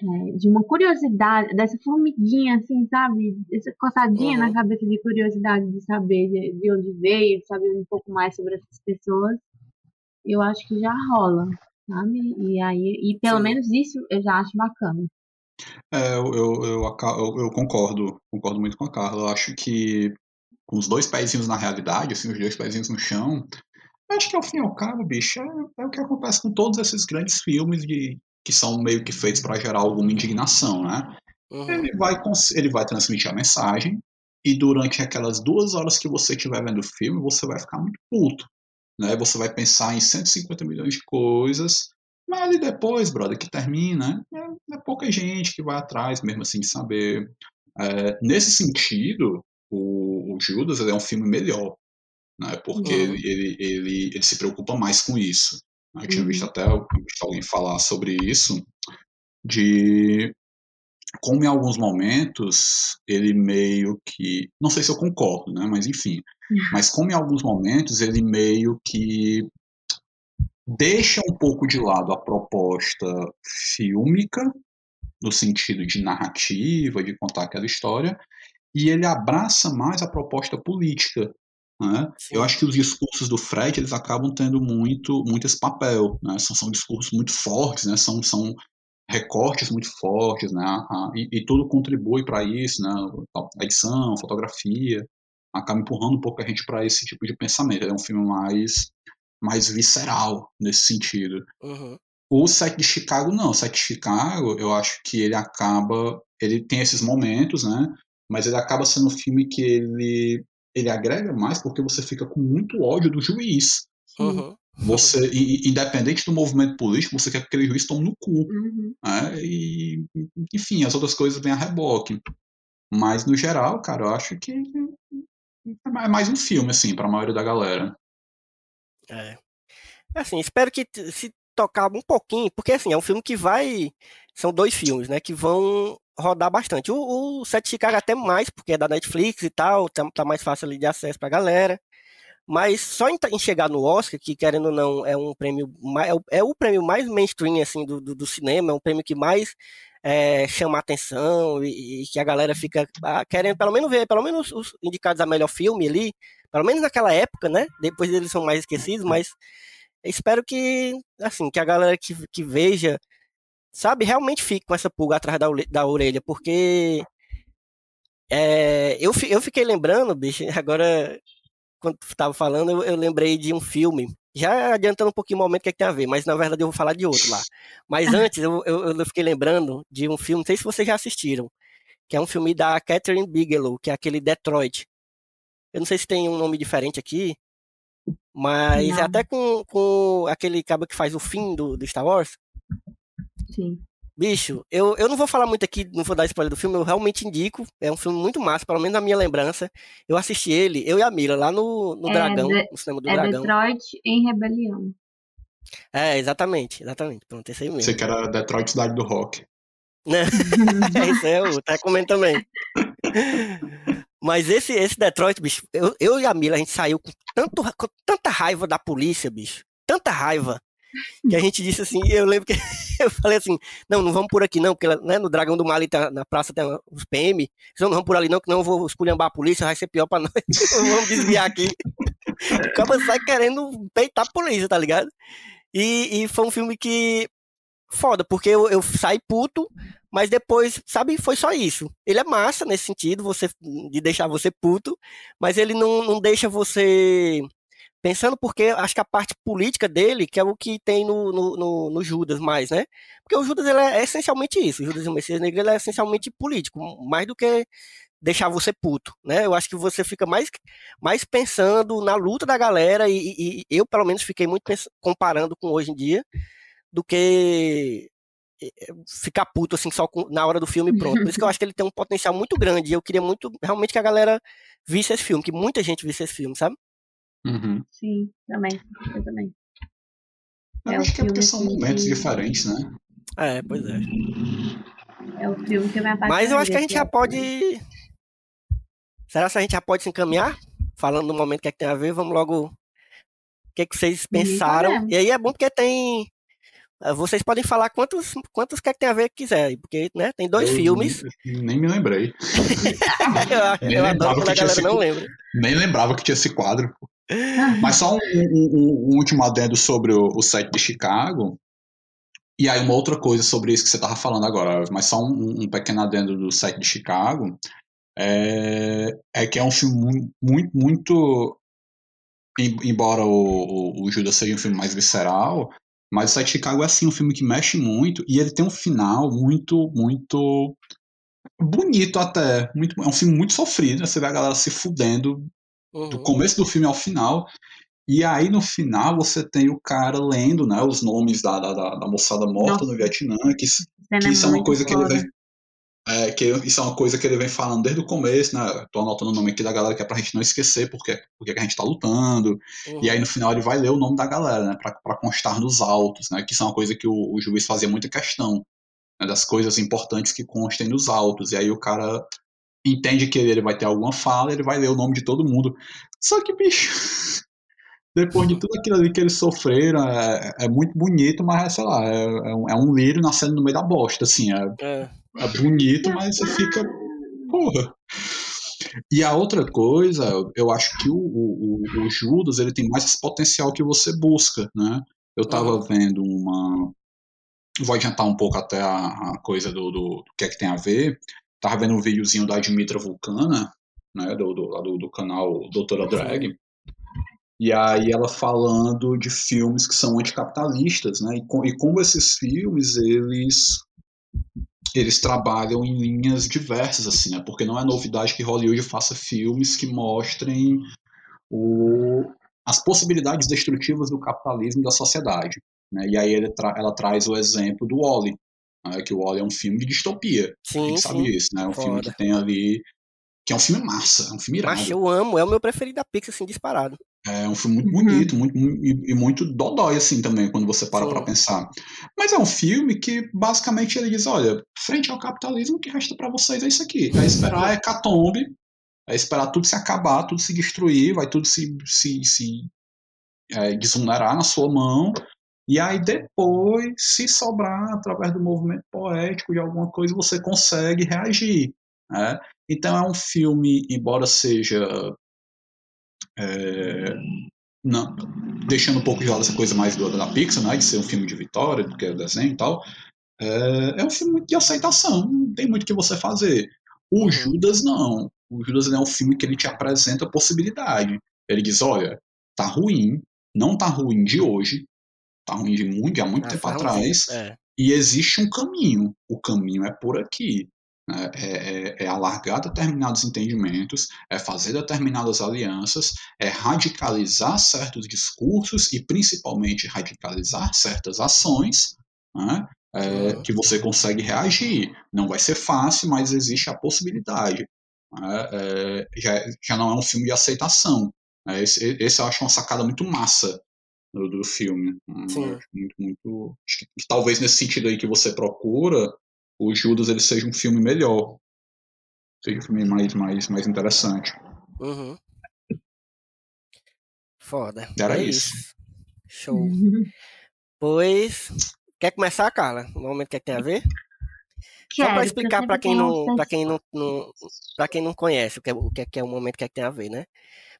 é, de uma curiosidade, dessa formiguinha, assim, sabe? Essa coçadinha Uhum. na cabeça de curiosidade de saber de, de onde veio, de saber um pouco mais sobre essas pessoas. Eu acho que já rola, sabe? E aí, e pelo Sim. menos isso eu já acho bacana. É, eu, eu, eu, eu- concordo, concordo muito com a Carla. Eu acho que com os dois pezinhos na realidade, assim, os dois pezinhos no chão, acho que ao fim e ao cabo, bicho, é, é o que acontece com todos esses grandes filmes de, que são meio que feitos para gerar alguma indignação, né? Uhum. Ele vai, ele vai transmitir a mensagem e durante aquelas duas horas que você estiver vendo o filme, você vai ficar muito puto, né? Você vai pensar em 150 milhões de coisas, mas ali depois, brother, que termina, é, é pouca gente que vai atrás mesmo assim de saber. É, nesse sentido, o, o Judas é um filme melhor, né? Porque Uhum. ele, ele, ele, ele se preocupa mais com isso. Eu tinha Uhum. visto até eu tinha visto alguém falar sobre isso, de como em alguns momentos ele meio que. Não sei se eu concordo, né? Mas enfim. Mas como em alguns momentos ele meio que deixa um pouco de lado a proposta fílmica, no sentido de narrativa, de contar aquela história, e ele abraça mais a proposta política. Né? Eu acho que os discursos do Fred eles acabam tendo muito, muito esse papel. Né? São, são discursos muito fortes, né? são, são recortes muito fortes, né? A- e, e tudo contribui para isso, né? A edição, a fotografia, acaba empurrando um pouco a gente para esse tipo de pensamento. É um filme mais, mais visceral nesse sentido. Uhum. O Sete de Chicago não. O Sete de Chicago, eu acho que ele acaba, ele tem esses momentos, né? Mas ele acaba sendo um filme que ele ele agrega mais porque você fica com muito ódio do juiz. Uhum. Você, e- independente do movimento político, você quer que aquele juiz tome no cu Uhum. né? E, enfim, as outras coisas vêm a reboque. Mas, no geral, cara, eu acho que é mais um filme, assim, pra maioria da galera. É. Assim, espero que se tocar um pouquinho, porque assim, é um filme que vai. São dois filmes, né? Que vão rodar bastante. O, o Sete Chicago até mais, porque é da Netflix e tal, tá, tá mais fácil ali de acesso pra galera. Mas só em, em chegar no Oscar, que querendo ou não, é um prêmio é, o, é o prêmio mais mainstream assim, do, do, do cinema, é um prêmio que mais é, chama atenção e, e que a galera fica ah, querendo pelo menos ver, pelo menos os indicados a melhor filme ali, pelo menos naquela época, né? Depois eles são mais esquecidos, mas espero que, assim, que a galera que, que veja, sabe, realmente fique com essa pulga atrás da, da orelha, porque é, eu, eu fiquei lembrando, bicho, agora, quando tu estava falando, eu, eu lembrei de um filme, já adiantando um pouquinho o momento que, é que tem a ver, mas na verdade eu vou falar de outro lá. Mas antes, eu, eu, eu fiquei lembrando de um filme, não sei se vocês já assistiram, que é um filme da Catherine Bigelow, que é aquele Detroit. Eu não sei se tem um nome diferente aqui, mas é Não. até com, com aquele cabo que faz o fim do, do Star Wars. Sim. Bicho, eu, eu não vou falar muito aqui, não vou dar spoiler do filme, eu realmente indico. É um filme muito massa, pelo menos na minha lembrança. Eu assisti ele, eu e a Mila, lá no, no É Dragão, de- no cinema do É Dragão. Detroit em rebelião. É, exatamente, exatamente. Pronto, esse aí mesmo. Você que era Detroit Cidade do Rock. Né? É o, tá recomendo também. Mas esse, esse Detroit, bicho, eu, eu e a Mila, a gente saiu com, tanto, com tanta raiva da polícia, bicho. Tanta raiva. Que a gente disse assim, eu lembro que eu falei assim, não, não vamos por aqui não, porque né, no Dragão do Mar ali tá, na praça tem os PM, então não vamos por ali não, que não eu vou esculhambar a polícia, vai ser pior pra nós, vamos desviar aqui. O cara sai querendo peitar a polícia, tá ligado? E, e foi um filme que, foda, porque eu, eu saí puto, mas depois, sabe, foi só isso. Ele é massa nesse sentido, você de deixar você puto, mas ele não, não deixa você pensando porque acho que a parte política dele, que é o que tem no, no, no, no Judas mais, né? Porque o Judas ele é essencialmente isso, o Judas e o Messias Negro ele é essencialmente político, mais do que deixar você puto, né? Eu acho que você fica mais, mais pensando na luta da galera e, e- eu pelo menos fiquei muito comparando com hoje em dia do que eh, ficar puto assim só com- na hora do filme pronto. Por isso que eu acho que ele tem um potencial muito grande. E eu queria muito realmente que a galera visse esse filme, que muita gente visse esse filme, sabe? Uhum. Sim, também. Eu também. Eu É acho que é porque são que- momentos diferentes, né? É, pois é. É o filme que eu me apaixonei. Mas eu acho que a gente já pode. Será que a gente já pode se encaminhar? Falando no momento que é que tem a ver, vamos logo. O que, é que vocês pensaram? E aí é bom porque tem. Eh, Vocês podem falar quantos, quantos que é que tem a ver que quiser, porque né, tem dois Eu filmes. Nem, nem me lembrei. Eu, Nem eu lembrava adoro quando que a galera esse não lembra. Nem lembrava que tinha esse quadro. Mas só um, um- um- último adendo sobre o, o set de Chicago. E aí uma outra coisa sobre isso que você estava falando agora, mas só um, um pequeno adendo do set de Chicago. É, é que é um filme mu- muito, muito. em- Embora o, o, o Judas seja um filme mais visceral, mas o set de Chicago é assim um filme que mexe muito e ele tem um final muito, muito bonito até. Muito, é um filme muito sofrido, né? você vê a galera se fudendo do Uhum. começo do filme ao final. E aí no final você tem o cara lendo né, os nomes da, da, da, da moçada morta Nossa. no Vietnã, que, que isso é uma coisa que ele foda. É, que isso é uma coisa que ele vem falando desde o começo, né? Tô anotando o nome aqui da galera que é pra gente não esquecer porque, porque que a gente tá lutando. Uhum. E aí no final ele vai ler o nome da galera, né? Pra, pra constar nos autos, né? Que isso é uma coisa que o, o juiz fazia muita questão. Né, das coisas importantes que constem nos autos. E aí o cara entende que ele vai ter alguma fala, ele vai ler o nome de todo mundo. Só que, bicho, depois de tudo aquilo ali que eles sofreram, é, é muito bonito, mas, sei lá, é, é um, é um lírio nascendo no meio da bosta, assim, é, É. é bonito, mas você fica, porra. E a outra coisa, eu acho que o, o, o- Judas, ele tem mais esse potencial que você busca, né? Eu tava vendo uma... Vou adiantar um pouco até a, a coisa do, do, do que é que tem a ver. Tava vendo um videozinho da Dimitra Vulcana, né, do, do, do, canal Doutora Drag. E aí ela falando de filmes que são anticapitalistas, né? E, co- e como esses filmes, eles eles trabalham em linhas diversas, assim, né? Porque não é novidade que Hollywood faça filmes que mostrem o, as possibilidades destrutivas do capitalismo e da sociedade. Né? E aí tra- ela traz o exemplo do Wall-E, né? que o Wall-E é um filme de distopia. Sim, gente sabe sim. isso, né? É um filme Foda. que tem ali... Que é um filme massa, é um filme irado. Mas eu amo, é o meu preferido da Pixar, assim, disparado. É um filme muito Uhum. bonito, muito, mu- e, muito dodói, assim, também, quando você para Sim. pra pensar. Mas é um filme que, basicamente, ele diz, olha, frente ao capitalismo, o que resta pra vocês é isso aqui. É esperar a hecatombe, é esperar tudo se acabar, tudo se destruir, vai tudo se, se, se é, desunerar na sua mão, e aí depois, se sobrar, através do movimento poético de alguma coisa, você consegue reagir. né? Então é um filme, embora seja é, não, deixando um pouco de lado essa coisa mais do, da Pixar, né, de ser um filme de vitória, do que é desenho e tal, é, é um filme de aceitação, não tem muito o que você fazer. O Uhum. Judas não. O Judas é um filme que ele te apresenta possibilidade. Ele diz, olha, tá ruim, não tá ruim de hoje, tá ruim de muito, há muito Ah, tempo atrás, É. e existe um caminho. O caminho é por aqui. Né? É, é, é alargar determinados entendimentos, é fazer determinadas alianças, é radicalizar certos discursos e principalmente radicalizar certas ações né? É, que você consegue reagir. Não vai ser fácil, mas existe a possibilidade. né? É, já, já não é um filme de aceitação. né? Esse, esse eu acho uma sacada muito massa do, do filme. Acho muito, muito. Acho que, que talvez nesse sentido aí que você procura, o Judas ele seja um filme melhor. Seja um filme mais, mais, mais interessante. Uhum. Foda. Era é isso. Show. Pois. Quer começar, Carla? No momento que, tem a ver? Só Quero, pra porque explicar pra sempre quem não, para quem não, não, para quem não conhece o que é o que é, que é o momento que é que tem a ver, né?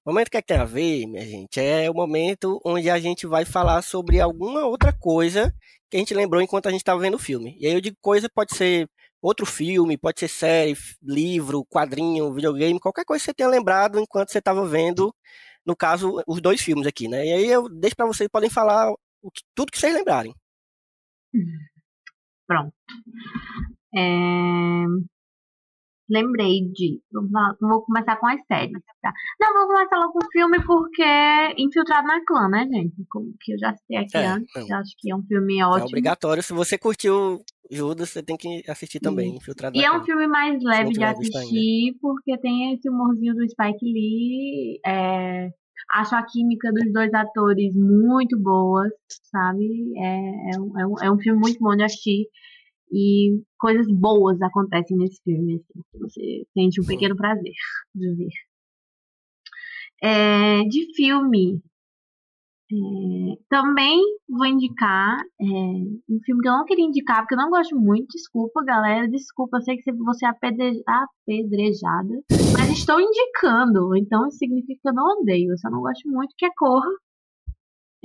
O momento que é que tem a ver, minha gente, é o momento onde a gente vai falar sobre alguma outra coisa que a gente lembrou enquanto a gente estava vendo o filme. E aí eu digo coisa pode ser outro filme, pode ser série, livro, quadrinho, videogame, qualquer coisa que você tenha lembrado enquanto você estava vendo, no caso, os dois filmes aqui, né? E aí eu deixo para vocês podem falar que- tudo que vocês lembrarem. Pronto. É, Lembrei de. Vou começar com as séries, tá? Não, vou começar logo com o filme porque Infiltrado na Clã, né, gente? Como que eu já citei aqui É, antes. acho que é um filme É ótimo. obrigatório. Se você curtiu Judas, você tem que assistir também, Infiltrado E na é um filme mais leve de assistir, porque tem esse humorzinho do Spike Lee. é, Acho a química dos dois atores muito boa, sabe? É, é, é, um, é um filme muito bom de assistir. E coisas boas acontecem nesse filme. Assim, você sente um pequeno prazer de ver. É, de filme, é, também vou indicar é, um filme que eu não queria indicar, porque eu não gosto muito. Desculpa, galera. Desculpa, eu sei que você é apedrejada. Mas estou indicando. Então isso significa que eu não odeio. Eu só não gosto muito, que é Corra.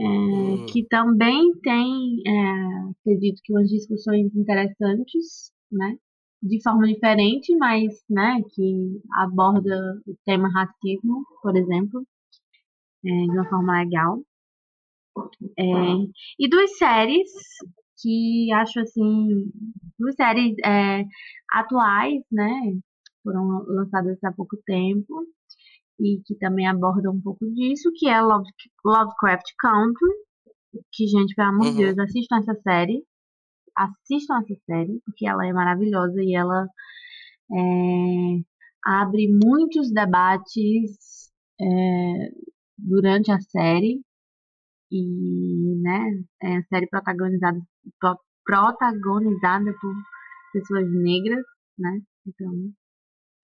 É, hum. Que também tem, é, acredito que umas discussões interessantes, né? De forma diferente, mas, né? Que aborda o tema racismo, por exemplo. É, de uma forma legal. É, e duas séries que acho assim, duas séries é, atuais, né? Foram lançadas há pouco tempo e que também abordam um pouco disso, que é Love, Lovecraft Country, que, gente, pelo amor de uhum. Deus, assistam essa série. Assistam essa série, porque ela é maravilhosa e ela é, abre muitos debates é, durante a série e né, é a série protagonizada, protagonizada por pessoas negras, né? Então,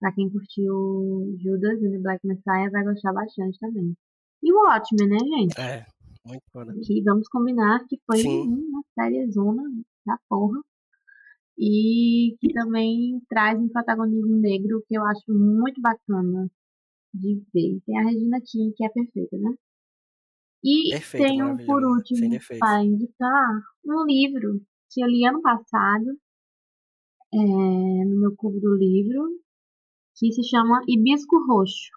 pra quem curtiu Judas e The Black Messiah vai gostar bastante também. E o Watchmen, né, gente? É, muito foda. Que vamos combinar que foi Sim. uma série zona da porra. E que também traz um protagonismo negro que eu acho muito bacana de ver. Tem a Regina King, que é perfeita, né? E Perfeito, tenho, por último, para indicar um livro que eu li ano passado, é, no meu clube do livro, que se chama Hibisco Roxo.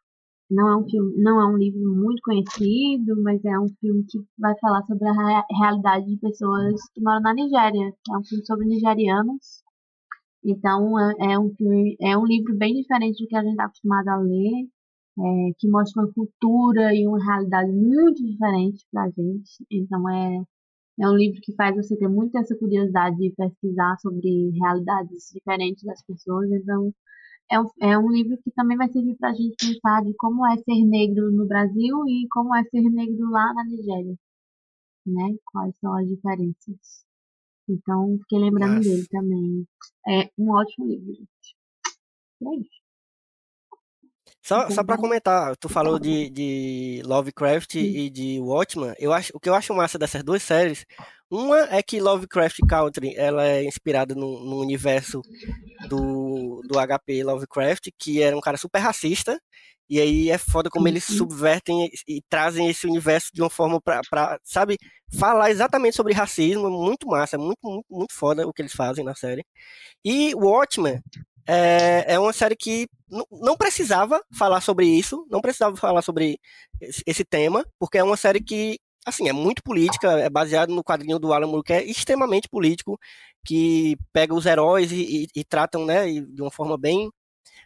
Não é um filme, não é um livro muito conhecido, mas é um filme que vai falar sobre a realidade de pessoas que moram na Nigéria. É um filme sobre nigerianos. Então é, é um filme, é um livro bem diferente do que a gente está acostumado a ler é, que mostra uma cultura e uma realidade muito diferente para a gente. Então é, é um livro que faz você ter muito essa curiosidade de pesquisar sobre realidades diferentes das pessoas. Então é um, é um livro que também vai servir para a gente pensar de como é ser negro no Brasil e como é ser negro lá na Nigéria, né? Quais são as diferenças. Então, fiquei lembrando Nossa. dele também. É um ótimo livro, gente. E é isso. Só, só para comentar, tu falou de, de Lovecraft e de Watchmen. Eu acho, o que eu acho massa dessas duas séries, uma é que Lovecraft Country ela é inspirada no, no universo do, do HP Lovecraft, que era um cara super racista. E aí é foda como eles subvertem e, e trazem esse universo de uma forma pra, pra, sabe, falar exatamente sobre racismo. É muito massa, é muito, muito, muito foda o que eles fazem na série. E Watchmen é, é uma série que não precisava falar sobre isso, não precisava falar sobre esse tema, porque é uma série que, assim, é muito política, é baseado no quadrinho do Alan Moore, que é extremamente político, que pega os heróis e, e, e tratam, né, de uma forma bem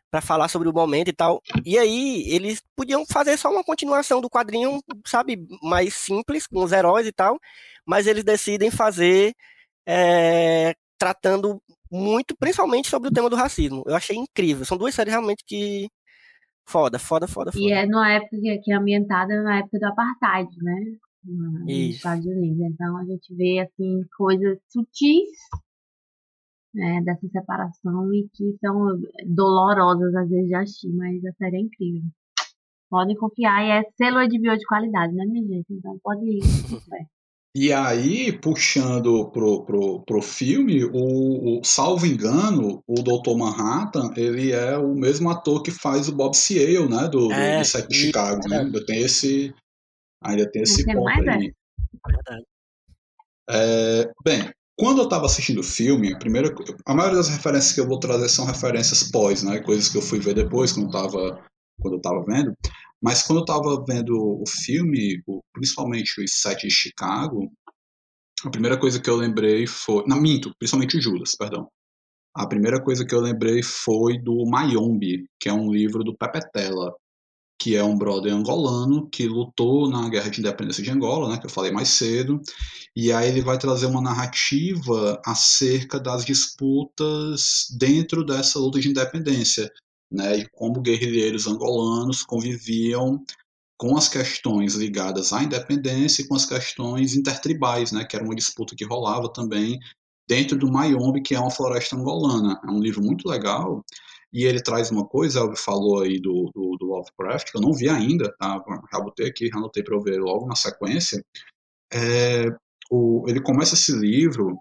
para falar sobre o momento e tal. E aí eles podiam fazer só uma continuação do quadrinho, sabe, mais simples com os heróis e tal, mas eles decidem fazer é, tratando muito, principalmente sobre o tema do racismo. Eu achei incrível. São duas séries realmente que. Foda, foda, foda, foda. E é numa época que é ambientada na época do apartheid, né? Nos Isso. Estados Unidos. Então a gente vê assim coisas sutis né, dessa separação e que são dolorosas às vezes de assistir, mas a série é incrível. Podem confiar e é selo de bio de qualidade, né, minha gente? Então pode ir. E aí, puxando pro, pro, pro filme, o, o, salvo engano, o Dr. Manhattan, ele é o mesmo ator que faz o Bob Seale, né, do, é, do, Set de Chicago, né? Ainda tem esse, ainda tem esse ponto aí. É, bem, quando eu estava assistindo o filme, a, primeira, a maioria das referências que eu vou trazer são referências pós, né, coisas que eu fui ver depois, quando, tava, quando eu estava vendo. Mas quando eu estava vendo o filme, principalmente os Sete de Chicago, a primeira coisa que eu lembrei foi. Não, minto, principalmente o Judas, perdão. A primeira coisa que eu lembrei foi do Mayombe, que é um livro do Pepe Tela, que é um brother angolano que lutou na Guerra de Independência de Angola, né, que eu falei mais cedo, e aí ele vai trazer uma narrativa acerca das disputas dentro dessa luta de independência, né, e como guerrilheiros angolanos conviviam com as questões ligadas à independência e com as questões intertribais, né, que era uma disputa que rolava também dentro do Mayombe, que é uma floresta angolana. É um livro muito legal e ele traz uma coisa, Elvio falou aí do, do, do, Lovecraft, que eu não vi ainda, tá? já botei aqui, já anotei para eu ver logo na sequência. É, o, ele começa esse livro,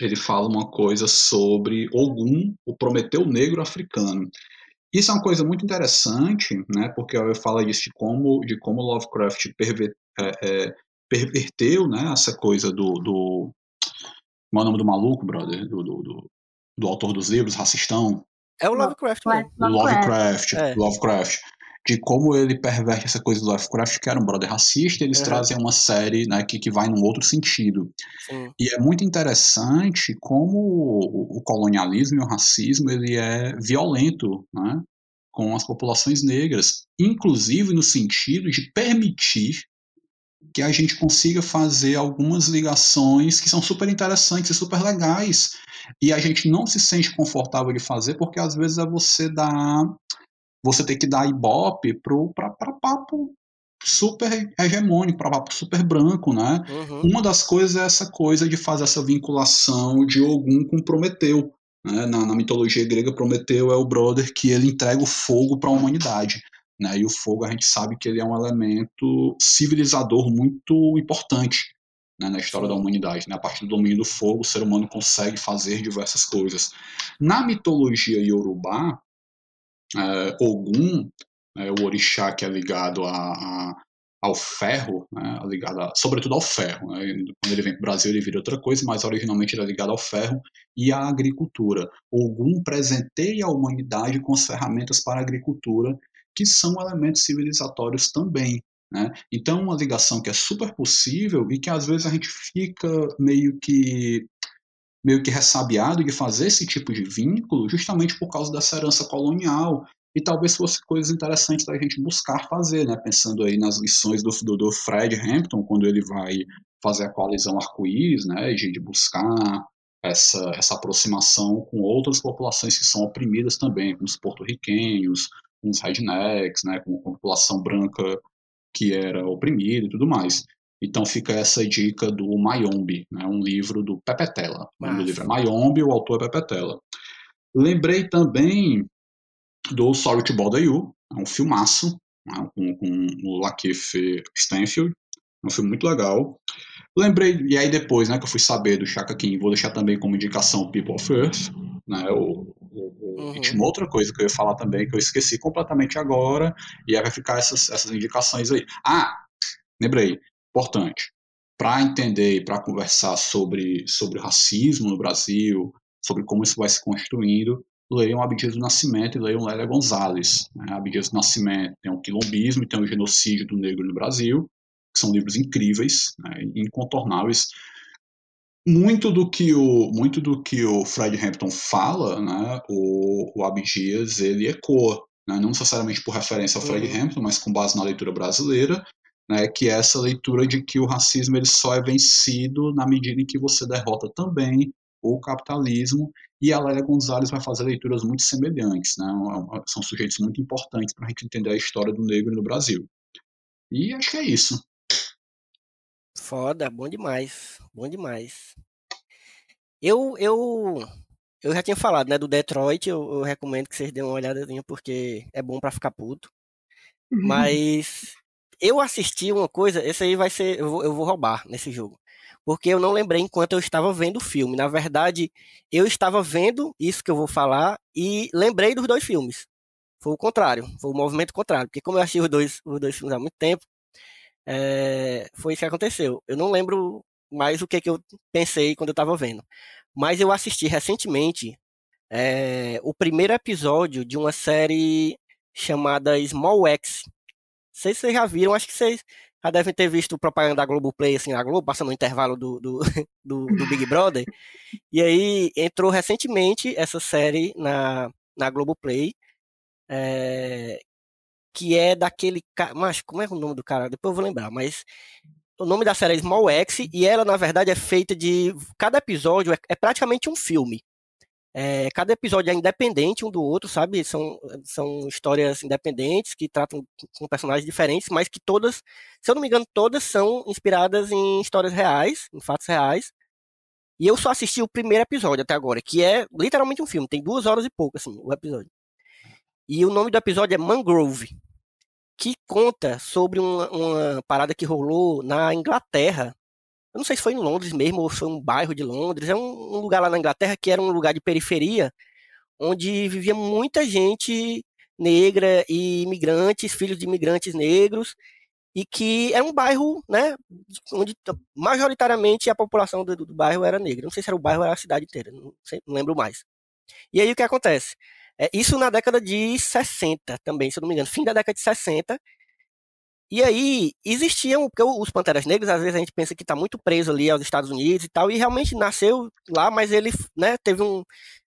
ele fala uma coisa sobre Ogum, o Prometeu Negro Africano. Isso é uma coisa muito interessante, né, porque eu falo disso de como, de como Lovecraft perver, é, é, perverteu né, essa coisa do, do. Como é o nome do maluco, brother? Do, do, do, do autor dos livros, racistão? É o Lovecraft mesmo. Lovecraft, é. Lovecraft. De como ele perverte essa coisa do Lovecraft, que era um brother racista, eles uhum. trazem uma série né, que, que vai num outro sentido. Sim. E é muito interessante como o, o, colonialismo e o racismo ele é violento né, com as populações negras, inclusive no sentido de permitir que a gente consiga fazer algumas ligações que são super interessantes e super legais e a gente não se sente confortável de fazer porque às vezes é você dar você tem que dar ibope para papo super hegemônico, para papo super branco, né? Uhum. Uma das coisas é essa coisa de fazer essa vinculação de Ogum com Prometeu. Né? Na, na mitologia grega, Prometeu é o brother que ele entrega o fogo para a humanidade. Né? E o fogo a gente sabe que ele é um elemento civilizador muito importante né, na história da humanidade. Né? A partir do domínio do fogo, o ser humano consegue fazer diversas coisas. Na mitologia iorubá, é, Ogum, é, o orixá que é ligado a, a ao ferro, né, ligado a, sobretudo ao ferro. Né? Quando ele vem para o Brasil, ele vira outra coisa, mas originalmente ele é ligado ao ferro e à agricultura. Ogum presenteia a humanidade com as ferramentas para a agricultura, que são elementos civilizatórios também. Né? Então, uma ligação que é super possível e que às vezes a gente fica meio que meio que ressabiado de fazer esse tipo de vínculo justamente por causa dessa herança colonial e talvez fosse coisas interessantes da gente buscar fazer, né? Pensando aí nas lições do, do, do Fred Hampton, quando ele vai fazer a coalizão arco-íris, né? De, de, buscar essa, essa aproximação com outras populações que são oprimidas também, com os porto-riquenhos, com os rednecks, né? Com a população branca que era oprimida e tudo mais. Então fica essa dica do Mayombe, né, um livro do Pepetela. O nome do livro é Mayombe, o autor é Pepetela. Lembrei também do Sorry to Bother You, é um filmaço, né, com, com o Lakeith Stanfield, é um filme muito legal. Lembrei, e aí depois, né, que eu fui saber do Chaka King, vou deixar também como indicação People of Earth, né, o, o, uhum. E tinha uma outra coisa que eu ia falar também, que eu esqueci completamente agora, e aí vai ficar essas, essas indicações aí. Ah, lembrei, importante. Para entender e para conversar sobre, sobre racismo no Brasil, sobre como isso vai se construindo, leiam Abdias do Nascimento e leiam Lélia Gonzalez. Né? Abdias do Nascimento tem o quilombismo e tem o genocídio do negro no Brasil, que são livros incríveis, né? incontornáveis. Muito do que o muito do que o Fred Hampton fala, né? o, o Abdias ele ecoa, né? não necessariamente por referência ao Fred uhum. Hampton, mas com base na leitura brasileira, né, que é essa leitura de que o racismo ele só é vencido na medida em que você derrota também o capitalismo, e a Lélia Gonzalez vai fazer leituras muito semelhantes, né, são sujeitos muito importantes para a gente entender a história do negro no Brasil. E acho que é isso. Foda, bom demais, bom demais. Eu, eu, eu já tinha falado, né, do Detroit, eu, eu recomendo que vocês dêem uma olhadazinha porque é bom para ficar puto. Uhum. Mas eu assisti uma coisa, esse aí vai ser. Eu vou, eu vou roubar nesse jogo. Porque eu não lembrei enquanto eu estava vendo o filme. Na verdade, eu estava vendo isso que eu vou falar e lembrei dos dois filmes. Foi o contrário, foi o movimento contrário. Porque como eu achei os dois, os dois filmes há muito tempo, é, foi isso que aconteceu. Eu não lembro mais o que, que eu pensei quando eu estava vendo. Mas eu assisti recentemente é, o primeiro episódio de uma série chamada Small X, sei se vocês já viram, acho que vocês já devem ter visto propaganda da Globoplay, assim, a Globo, passando no intervalo do, do, do, do Big Brother. E aí entrou recentemente essa série na, na Globoplay, é, que é daquele cara. Mas como é o nome do cara? Depois eu vou lembrar, mas o nome da série é Small X e ela, na verdade, é feita de. Cada episódio é, é praticamente um filme. É, cada episódio é independente um do outro, sabe? São, são histórias independentes que tratam com personagens diferentes, mas que todas, se eu não me engano, todas são inspiradas em histórias reais, em fatos reais. E eu só assisti o primeiro episódio até agora, que é literalmente um filme, tem duas horas e pouco, assim, o episódio. E o nome do episódio é Mangrove, que conta sobre uma, uma parada que rolou na Inglaterra eu não sei se foi em Londres mesmo, ou foi um bairro de Londres. É um, um lugar lá na Inglaterra que era um lugar de periferia, onde vivia muita gente negra e imigrantes, filhos de imigrantes negros, e que é um bairro, né, onde majoritariamente a população do, do bairro era negra. Não sei se era o bairro ou era a cidade inteira, não, sei, não lembro mais. E aí o que acontece? É, isso na década de 60 também, se eu não me engano, fim da década de 60, e aí, existiam, porque os Panteras Negras, às vezes a gente pensa que está muito preso ali aos Estados Unidos e tal, e realmente nasceu lá, mas ele né, teve, um,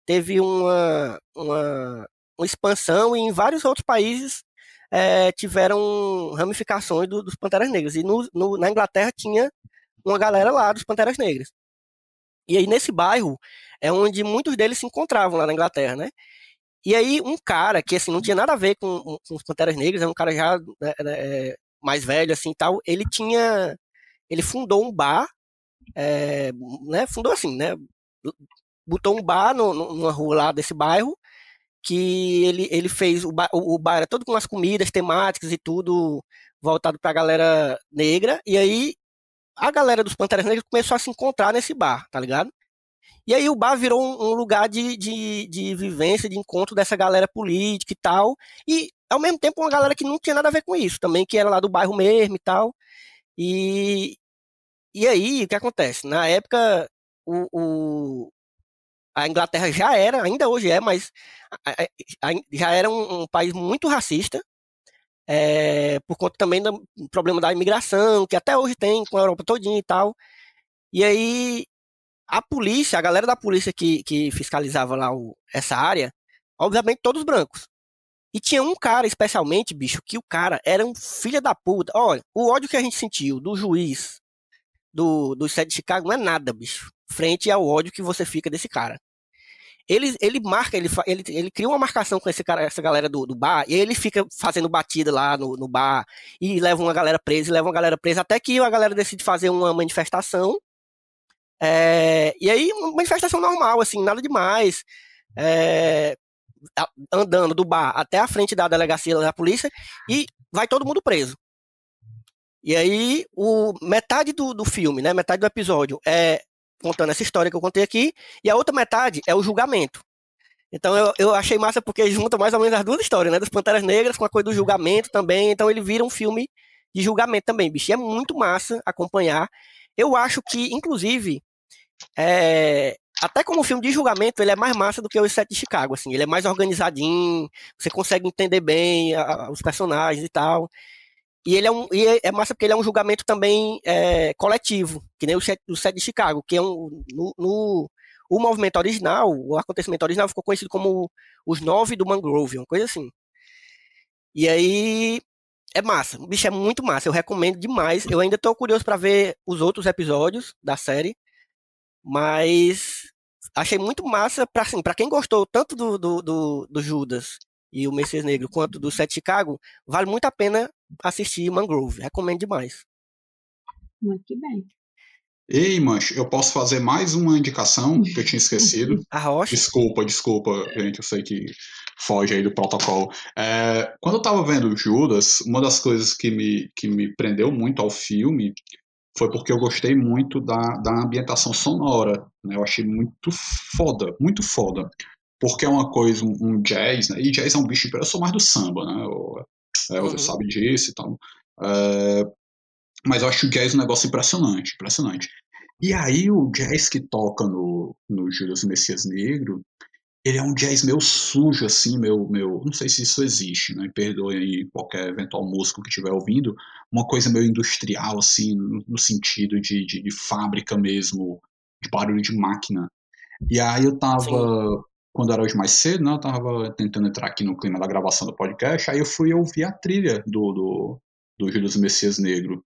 teve uma, uma, uma expansão e em vários outros países é, tiveram ramificações do, dos Panteras Negras. E no, no, na Inglaterra tinha uma galera lá dos Panteras Negras. E aí, nesse bairro, é onde muitos deles se encontravam lá na Inglaterra, né? E aí, um cara que assim, não tinha nada a ver com, com os Panteras Negras, é um cara já né, é, mais velho assim tal, ele tinha ele fundou um bar, é, né, fundou assim, né, botou um bar no, numa rua lá desse bairro que ele, ele fez o bar, o bar era todo com as comidas temáticas e tudo voltado para a galera negra e aí a galera dos Panteras Negras começou a se encontrar nesse bar, tá ligado? E aí o bar virou um, um lugar de, de, de, vivência, de encontro dessa galera política e tal. E ao mesmo tempo uma galera que não tinha nada a ver com isso, também que era lá do bairro mesmo e tal. E, e aí, o que acontece? Na época, o, o a Inglaterra já era, ainda hoje é, mas a, a, já era um, um, país muito racista, é, por conta também do problema da imigração, que até hoje tem com a Europa todinha e tal. E aí, a polícia, a galera da polícia que, que fiscalizava lá o, essa área, obviamente todos brancos. E tinha um cara, especialmente, bicho, que o cara era um filho da puta. Olha, o ódio que a gente sentiu do juiz do, do set de Chicago não é nada, bicho. Frente ao ódio que você fica desse cara. Ele, ele marca, ele, ele, ele cria uma marcação com esse cara, essa galera do, do bar, e ele fica fazendo batida lá no, no bar, e leva uma galera presa, e leva uma galera presa, até que a galera decide fazer uma manifestação. É, e aí, uma manifestação normal, assim, nada demais. É, andando do bar até a frente da delegacia da polícia e vai todo mundo preso. E aí, o, metade do, do filme, né, metade do episódio é contando essa história que eu contei aqui, e a outra metade é o julgamento. Então eu, eu achei massa porque junta mais ou menos as duas histórias, né? Das Panteras Negras com a coisa do julgamento também. Então ele vira um filme de julgamento também, bicho. E é muito massa acompanhar. Eu acho que, inclusive, é, até como filme de julgamento, ele é mais massa do que o Set de Chicago, assim, ele é mais organizadinho, você consegue entender bem a, a, os personagens e tal. E ele é, um, e é, é massa porque ele é um julgamento também é, coletivo, que nem o set, o set de Chicago, que é um. No, no, o movimento original, o acontecimento original ficou conhecido como os nove do Mangrove, uma coisa assim. E aí é massa, o bicho é muito massa, eu recomendo demais. Eu ainda tô curioso para ver os outros episódios da série. Mas achei muito massa para assim, quem gostou tanto do, do, do, do, Judas e o Messias Negro quanto do Sete Chicago, vale muito a pena assistir Mangrove. Recomendo demais. Muito bem. Ei, mancho, eu posso fazer mais uma indicação que eu tinha esquecido. A rocha? Desculpa, desculpa, gente, eu sei que foge aí do protocolo. É, quando eu tava vendo Judas, uma das coisas que me, que me prendeu muito ao filme foi porque eu gostei muito da, da ambientação sonora. Né? Eu achei muito foda, muito foda. Porque é uma coisa, um, um jazz, né? E jazz é um bicho, eu sou mais do samba, né? Eu, é, você uhum. sabe disso e tal. É, mas eu acho o jazz um negócio impressionante, impressionante. E aí o jazz que toca no, no Judas Messias Negro, ele é um jazz meio sujo, assim, meu, meu, não sei se isso existe, né? Perdoe aí qualquer eventual músico que estiver ouvindo, uma coisa meio industrial, assim, no, sentido de, de, de, fábrica mesmo, de barulho de máquina. E aí eu tava, Sim. quando era hoje mais cedo, né? Eu tava tentando entrar aqui no clima da gravação do podcast, aí eu fui ouvir a trilha do, do, do Judas Messias Negro.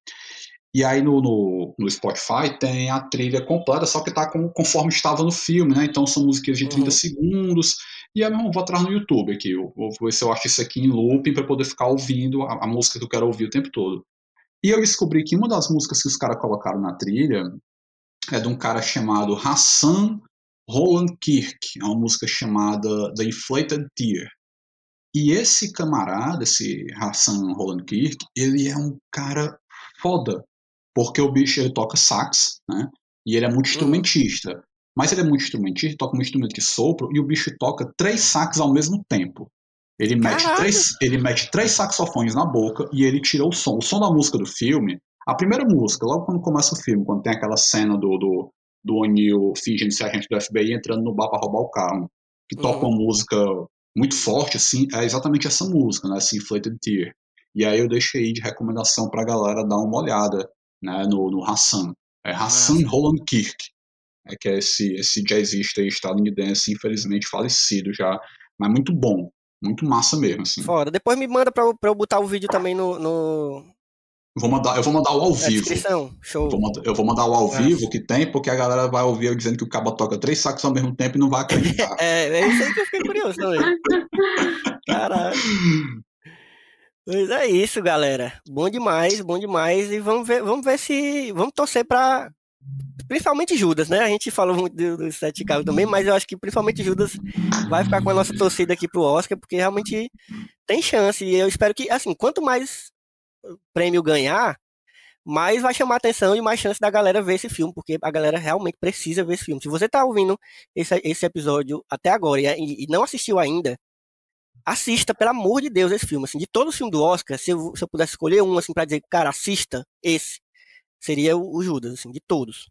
E aí no, no, no, Spotify tem a trilha completa, só que tá com, conforme estava no filme, né? Então são músicas de 30 uhum. segundos. E aí eu vou atrás no YouTube aqui, eu vou ver se eu acho isso aqui em looping para poder ficar ouvindo a, a, música que eu quero ouvir o tempo todo. E eu descobri que uma das músicas que os caras colocaram na trilha é de um cara chamado Hassan Roland Kirk, é uma música chamada The Inflated Tear. E esse camarada, esse Hassan Roland Kirk, ele é um cara foda porque o bicho ele toca sax, né? E ele é muito uhum. instrumentista. Mas ele é muito instrumentista, toca um instrumento de sopro e o bicho toca três sax ao mesmo tempo. Ele mete, três, ele mete três saxofones na boca e ele tira o som. O som da música do filme, a primeira música, logo quando começa o filme, quando tem aquela cena do, do, do O'Neill fingindo ser agente do FBI entrando no bar para roubar o carro, que toca uhum. uma música muito forte, assim, é exatamente essa música, né? Esse Inflated Tear. E aí eu deixei de recomendação pra galera dar uma olhada né, no, no Hassan. É Hassan Roland Kirk, é, que é esse, esse jazzista estadunidense, infelizmente falecido já, mas muito bom, muito massa mesmo. Assim. Fora. Depois me manda pra, pra eu botar o vídeo também no. no... Vou mandar, eu vou mandar o ao é vivo. Show. Vou mandar, eu vou mandar o ao vivo que tem, porque a galera vai ouvir eu dizendo que o cabo toca três sacos ao mesmo tempo e não vai acreditar. é, é isso aí que eu fiquei curioso também. Caralho. Pois é isso, galera. Bom demais, bom demais. E vamos ver, vamos ver se. Vamos torcer para Principalmente Judas, né? A gente falou muito do, do Sete Carlos também, mas eu acho que principalmente Judas vai ficar com a nossa torcida aqui pro Oscar, porque realmente tem chance. E eu espero que, assim, quanto mais prêmio ganhar, mais vai chamar atenção e mais chance da galera ver esse filme, porque a galera realmente precisa ver esse filme. Se você tá ouvindo esse, esse episódio até agora e, e não assistiu ainda, assista, pelo amor de Deus, esse filme. Assim, de todos os filmes do Oscar, se eu, se eu pudesse escolher um assim, para dizer, cara, assista esse, seria o, o, Judas, assim, de todos.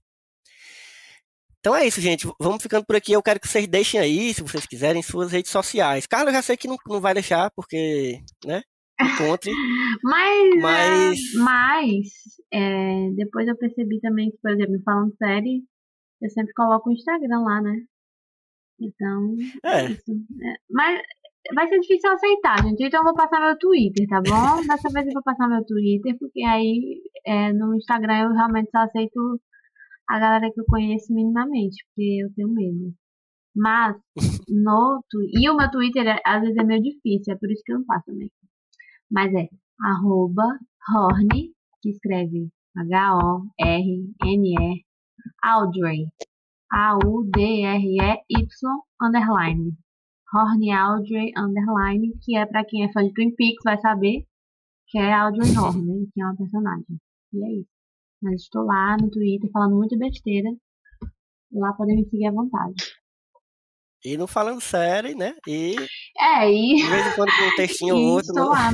Então é isso, gente. Vamos ficando por aqui. Eu quero que vocês deixem aí, se vocês quiserem, suas redes sociais. Carlos, eu já sei que não, não vai deixar, porque, né? Encontre. mas, mas, é, mas é, depois eu percebi também que, por exemplo, falando série, eu sempre coloco o Instagram lá, né? Então, é. é isso. É, mas vai ser difícil aceitar, gente. Então eu vou passar meu Twitter, tá bom? Dessa vez eu vou passar meu Twitter, porque aí é, no Instagram eu realmente só aceito a galera que eu conheço minimamente, porque eu tenho medo. Mas no E o meu Twitter é, às vezes é meio difícil, é por isso que eu não faço também. Mas é arroba Horne, que escreve H-O-R-N-E, Audrey. A-U-D-R-E-Y underline. Horny Audrey Underline, que é para quem é fã de Twin Peaks vai saber que é Audrey Horne, que é uma personagem. E é isso. Mas estou lá no Twitter falando muita besteira. Lá podem me seguir à vontade. E não falando série, né? E. É, e. De vez em quando com um textinho ou outro. Estou no... lá.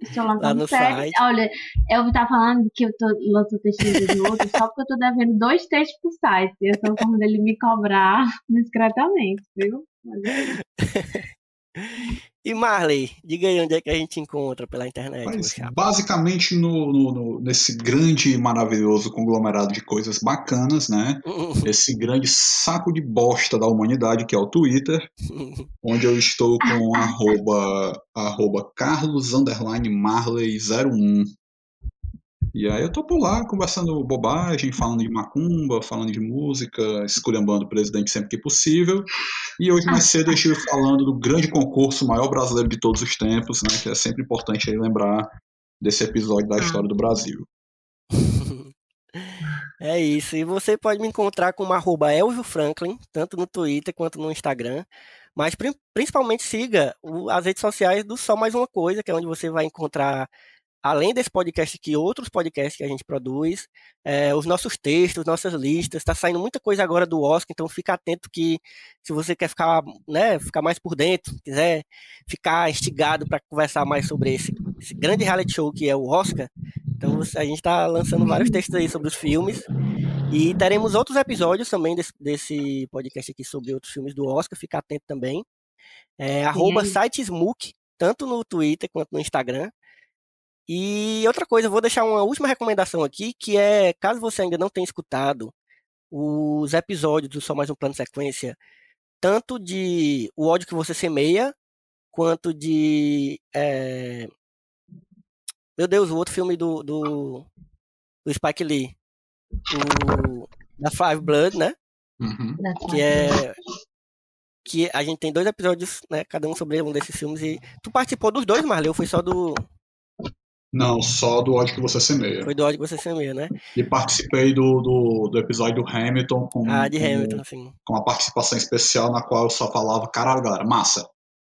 Estou lançando lá série. Site. Olha, eu estar falando que eu tô lançando textinho de outro só porque eu tô devendo dois textos pro site. Eu tô como dele me cobrar discretamente, viu? E Marley, diga aí onde é que a gente encontra pela internet. Mas, basicamente no, no, no, nesse grande e maravilhoso conglomerado de coisas bacanas, né? Esse grande saco de bosta da humanidade que é o Twitter, onde eu estou com arroba, arroba Carlos Marley 01. E aí eu tô por lá conversando bobagem, falando de macumba, falando de música, esculhambando o presidente sempre que possível. E hoje mais cedo eu estive falando do grande concurso maior brasileiro de todos os tempos, né? Que é sempre importante lembrar desse episódio da história do Brasil. É isso. E você pode me encontrar com arroba Elvio Franklin, tanto no Twitter quanto no Instagram. Mas principalmente siga as redes sociais do Só Mais Uma Coisa, que é onde você vai encontrar além desse podcast aqui, outros podcasts que a gente produz, é, os nossos textos, nossas listas, está saindo muita coisa agora do Oscar, então fica atento que se você quer ficar, né, ficar mais por dentro, quiser ficar instigado para conversar mais sobre esse, esse, grande reality show que é o Oscar, então a gente está lançando vários textos aí sobre os filmes e teremos outros episódios também desse, desse podcast aqui sobre outros filmes do Oscar, fica atento também. É, arroba sitesmook, tanto no Twitter quanto no Instagram. E outra coisa, eu vou deixar uma última recomendação aqui, que é, caso você ainda não tenha escutado os episódios do Só Mais Um Plano Sequência, tanto de O Ódio Que Você Semeia, quanto de... É... Meu Deus, o outro filme do, do... do Spike Lee. O, da Five Blood, né? Uhum. Que é. Que a gente tem dois episódios, né? Cada um sobre um desses filmes. E tu participou dos dois, Marley? Ou foi só do. Não, só do ódio que você semeia. Foi do ódio que você semeia, né? E participei do, do, do episódio do Hamilton com, Ah, de com- Hamilton, assim. com uma participação especial na qual eu só falava, caralho, galera, massa.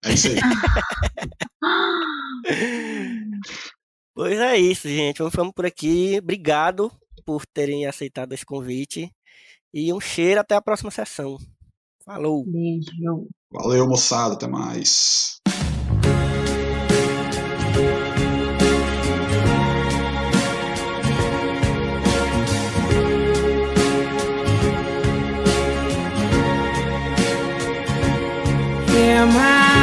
É isso aí. Pois é isso, gente. Vamos ficando por aqui. Obrigado por terem aceitado esse convite. E um cheiro até a próxima sessão. Falou! Beijo. Valeu, moçada, até mais. My